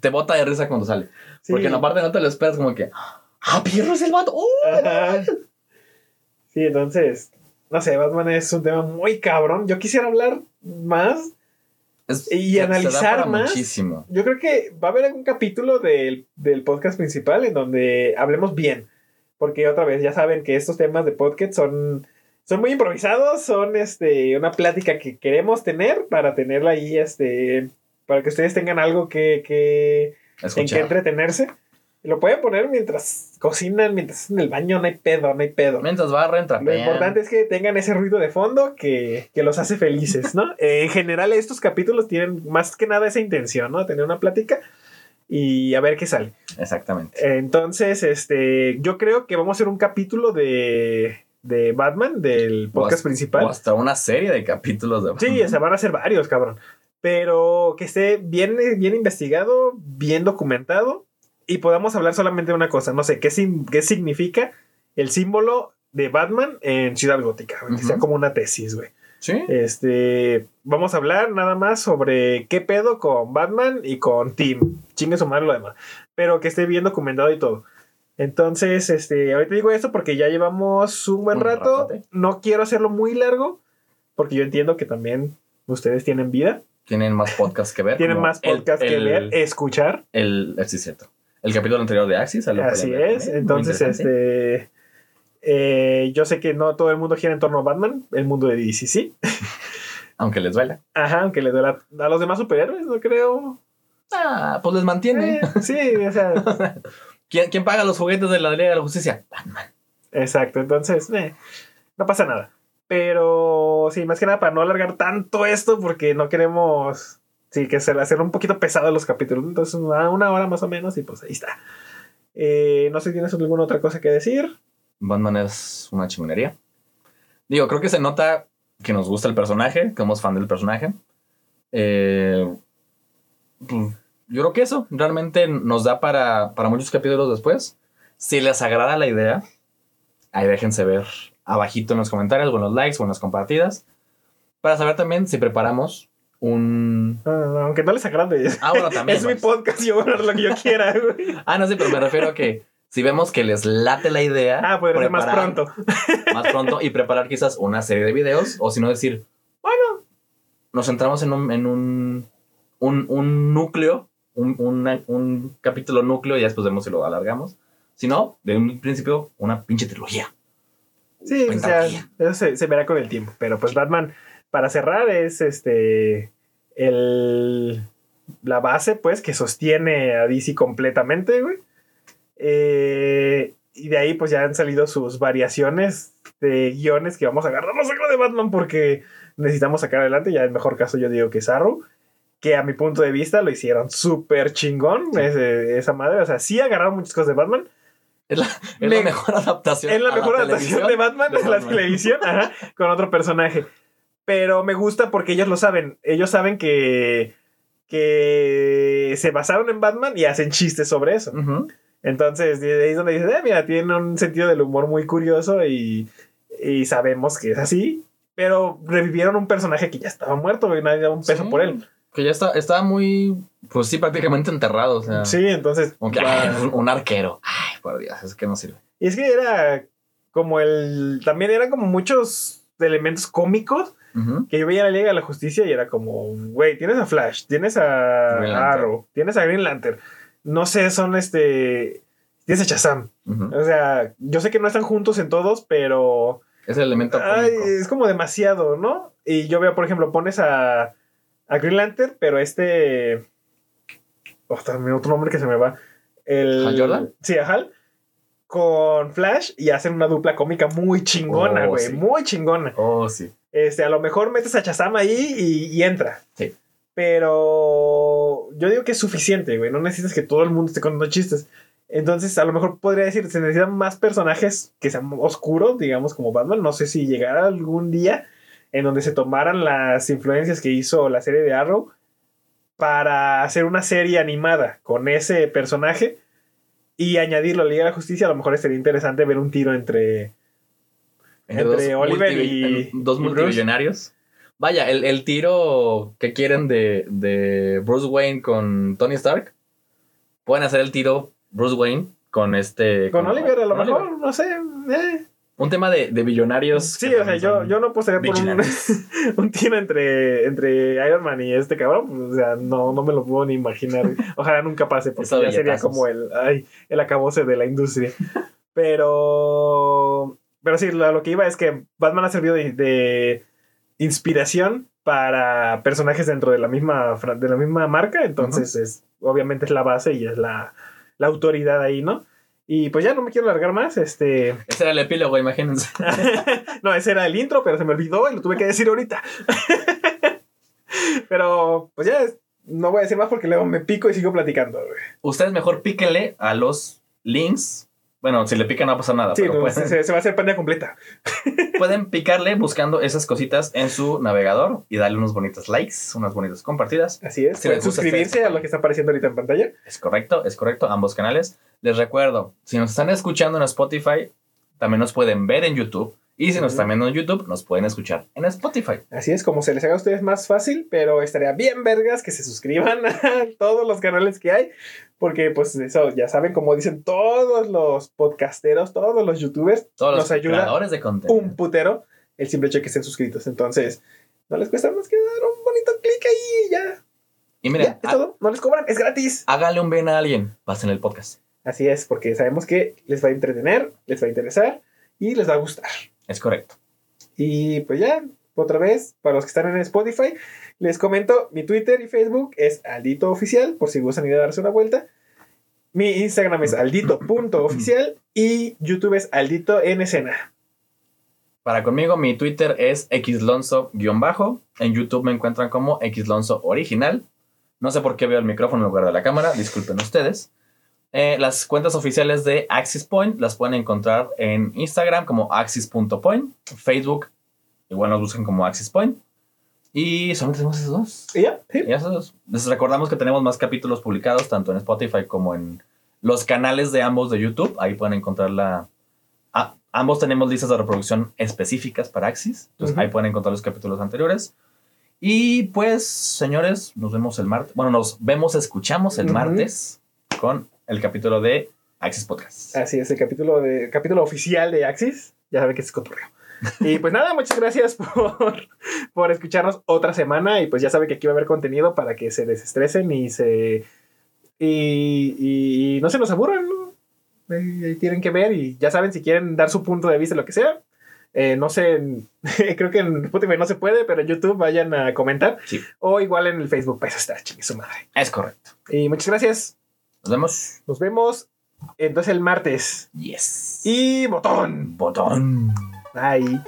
Te bota de risa cuando sale. Sí. Porque en la parte no te lo esperas, como que. ¡Ah, Pierro es el vato! ¡Oh! Sí, entonces, no sé, Batman es un tema muy cabrón. Yo quisiera hablar más. Es- Y se- analizar más. Muchísimo. Yo creo que va a haber algún capítulo del, del podcast principal en donde hablemos bien. Porque otra vez, ya saben que estos temas de podcast son, son muy improvisados, son este, una plática que queremos tener para tenerla ahí, este, para que ustedes tengan algo que, que, en que entretenerse. Lo pueden poner mientras cocinan, mientras están en el baño, no hay pedo, no hay pedo. Mientras barren, Lo importante es que tengan ese ruido de fondo que, que los hace felices, ¿no? Eh, en general, estos capítulos tienen más que nada esa intención, ¿no? Tener una plática y a ver qué sale. Exactamente. Entonces, este, yo creo que vamos a hacer un capítulo de, de Batman, del podcast O principal. hasta una serie de capítulos de Sí, o sea, van a ser varios, cabrón. Pero que esté bien, bien investigado, bien documentado y podamos hablar solamente de una cosa. No sé, ¿qué, sim- qué significa el símbolo de Batman en Ciudad Gótica? sea como una tesis, güey. Sí. Este, vamos a hablar nada más sobre qué pedo con Batman y con Tim. Chingue su madre lo demás. Pero que esté bien documentado y todo. Entonces, este, ahorita digo esto porque ya llevamos un buen Un rato. No quiero hacerlo muy largo porque yo entiendo que también ustedes tienen vida, Tienen más podcasts que ver. tienen más el- podcast que ver, escuchar. El, el- sí, es cierto. El capítulo anterior de Axis. ahí lo Así es. también, Entonces, este, eh, yo sé que no todo el mundo gira en torno a Batman, el mundo de DC sí. Aunque les duela. Ajá, aunque le duela a los demás superhéroes, no creo. Ah, pues les mantiene. Eh, sí, o sea, ¿Quién, quién paga los juguetes de la Liga de la Justicia? exacto. Entonces, eh, no pasa nada. Pero sí, más que nada para no alargar tanto esto, porque no queremos, sí, que se le hacer un poquito pesado los capítulos. Entonces, una, una hora más o menos, y pues ahí está. Eh, no sé si tienes alguna otra cosa que decir. Batman es una chingonería. Digo, creo que se nota que nos gusta el personaje, que somos fan del personaje. Eh, pues, yo creo que eso realmente nos da para, para muchos capítulos después. Si les agrada la idea, ahí déjense ver abajito en los comentarios, o en los likes, o en las compartidas. Para saber también si preparamos un... Aunque no les agrade. Ah, bueno, también. es mi pues. podcast, yo voy a hablar lo que yo quiera. güey. Ah, no, sí, pero me refiero a que si vemos que les late la idea... Ah, podría ser más pronto. más pronto y preparar quizás una serie de videos o si no decir, bueno, nos centramos en un, en un, un, un núcleo, un, una- un capítulo núcleo y ya después vemos si lo alargamos. Si no, de un principio, una pinche trilogía. Sí, o sea, eso se, se verá con el tiempo. Pero pues Batman, para cerrar, es este el la base, pues, que sostiene a DC completamente, güey. Eh, y de ahí, pues, ya han salido sus variaciones de guiones que vamos a agarrarnos algo de Batman porque necesitamos sacar adelante. Ya en mejor caso, yo digo que es Arrow. Que a mi punto de vista lo hicieron súper chingón. Sí. ese- esa madre. O sea, sí agarraron muchas cosas de Batman. Es la, es Me- la mejor adaptación. Es la a mejor adaptación de Batman de a la televisión, ajá, con otro personaje. Pero me gusta porque ellos lo saben. Ellos saben que, que se basaron en Batman y hacen chistes sobre eso. Entonces, de ahí es donde dices, "Eh, mira, tiene un sentido del humor muy curioso y, y sabemos que es así. Pero revivieron un personaje que ya estaba muerto y nadie daba un peso Sí, por él. Que ya está, estaba muy, pues sí, prácticamente enterrado. O sea, Sí, entonces. como que, va- ay, un- un arquero. Ay, por Dios, es que no sirve. Y es que era como el. También eran como muchos elementos cómicos Que yo veía la Liga de la Justicia y era como, güey, tienes a Flash, tienes a. Arrow, tienes a Green Lantern. No sé, son este. Tienes a Shazam. Ujú. O sea, yo sé que no están juntos en todos, pero. Es el elemento ay, es como demasiado, ¿no? Y yo veo, por ejemplo, pones a, a Green Lantern, pero este. Oh, también otro nombre que se me va. El, ¿Hal Jordan? Sí, a Hal. Con Flash y hacen una dupla cómica muy chingona, Oh, güey. sí. Muy chingona. Oh, sí. Este, a lo mejor metes a Chazam ahí y, y entra. Sí. Pero yo digo que es suficiente, güey. No necesitas que todo el mundo esté contando chistes. Entonces, a lo mejor podría decir, se necesitan más personajes que sean oscuros, digamos, como Batman. No sé si llegará algún día en donde se tomaran las influencias que hizo la serie de Arrow para hacer una serie animada con ese personaje y añadirlo a la Liga de la Justicia. A lo mejor sería interesante ver un tiro entre Entre Oliver y- dos multimillonarios. Vaya, el, el tiro que quieren de, de Bruce Wayne con Tony Stark. Pueden hacer el tiro Bruce Wayne con este. Con Oliver, a lo mejor, Oliver. no sé. eh. Un tema de, de billonarios. Sí, o sea, yo, yo no apostaría por un, un tiro entre, entre Iron Man y este cabrón. pues, o sea, no, no me lo puedo ni imaginar. Ojalá nunca pase, porque ya sería como el, ay, el acabose de la industria. Pero. Pero sí, lo, lo que iba es que Batman ha servido de, de inspiración para personajes dentro de la misma, de la misma marca. Entonces, es, obviamente es la base y es la, la autoridad ahí, ¿no? Y pues ya no me quiero alargar más. Este. Ese era el epílogo, imagínense. no, ese era el intro, pero se me olvidó y lo tuve que decir ahorita. pero, pues ya, no voy a decir más porque luego me pico y sigo platicando. Ustedes mejor píquenle a los links. Bueno, si le pican no va a pasar nada. Sí, pero no, pueden, se, se va a hacer pantalla completa. pueden picarle buscando esas cositas en su navegador y darle unos bonitos likes, unas bonitas compartidas. Así es. Si Pueden gusta suscribirse este- a lo que está apareciendo ahorita en pantalla. Es correcto, es correcto, ambos canales. Les recuerdo, si nos están escuchando en Spotify, también nos pueden ver en YouTube. Y si nos están viendo en YouTube, nos pueden escuchar en Spotify. Así es, como se les haga a ustedes más fácil, pero estaría bien vergas que se suscriban a todos los canales que hay, porque pues eso, ya saben, como dicen todos los podcasteros, todos los youtubers, Todos nos los ayuda creadores de contenido. un putero el simple hecho de que estén suscritos. Entonces, no les cuesta más que dar un bonito clic ahí y ya. Y miren, ya, es todo. No les cobran, es gratis. háganle un bien a alguien, pasen el podcast. Así es, porque sabemos que les va a entretener, les va a interesar y les va a gustar. Es correcto. Y pues ya, otra vez, para los que están en Spotify, les comento, mi Twitter y Facebook es Aldito Oficial, por si gustan ir a darse una vuelta. Mi Instagram es aldito.oficial y YouTube es aldito en escena. Para conmigo, mi Twitter es xlonzo-bajo. En YouTube me encuentran como xlonzo original. No sé por qué veo el micrófono en lugar de la cámara, disculpen ustedes. Eh, las cuentas oficiales de Axis Point las pueden encontrar en Instagram como axis.point, Facebook, igual nos buscan como Axis Point. Y solamente tenemos esos dos. Y ya, sí. Y esos dos. Les recordamos que tenemos más capítulos publicados tanto en Spotify como en los canales de ambos de YouTube. Ahí pueden encontrar la. a- ambos tenemos listas de reproducción específicas para Axis. Entonces Ujú. ahí pueden encontrar los capítulos anteriores. Y pues, señores, nos vemos el martes. Bueno, nos vemos, escuchamos el Ujú. martes con el capítulo de Axis Podcast. Así es, el capítulo, de, capítulo oficial de Axis. Ya saben que es cotorreo. Y pues nada, muchas gracias por, por escucharnos otra semana. Y pues ya saben que aquí va a haber contenido para que se desestresen y se. Y, y- y no se nos aburran, ¿no? Tienen que ver y ya saben si quieren dar su punto de vista, lo que sea. Eh, no sé, creo que en Spotify no se puede, pero en YouTube vayan a comentar. Sí. O igual en el Facebook, pues está, chingue su madre. Es correcto. Y muchas gracias. Nos vemos. Nos vemos entonces el martes. Yes. Y botón. botón. Bye.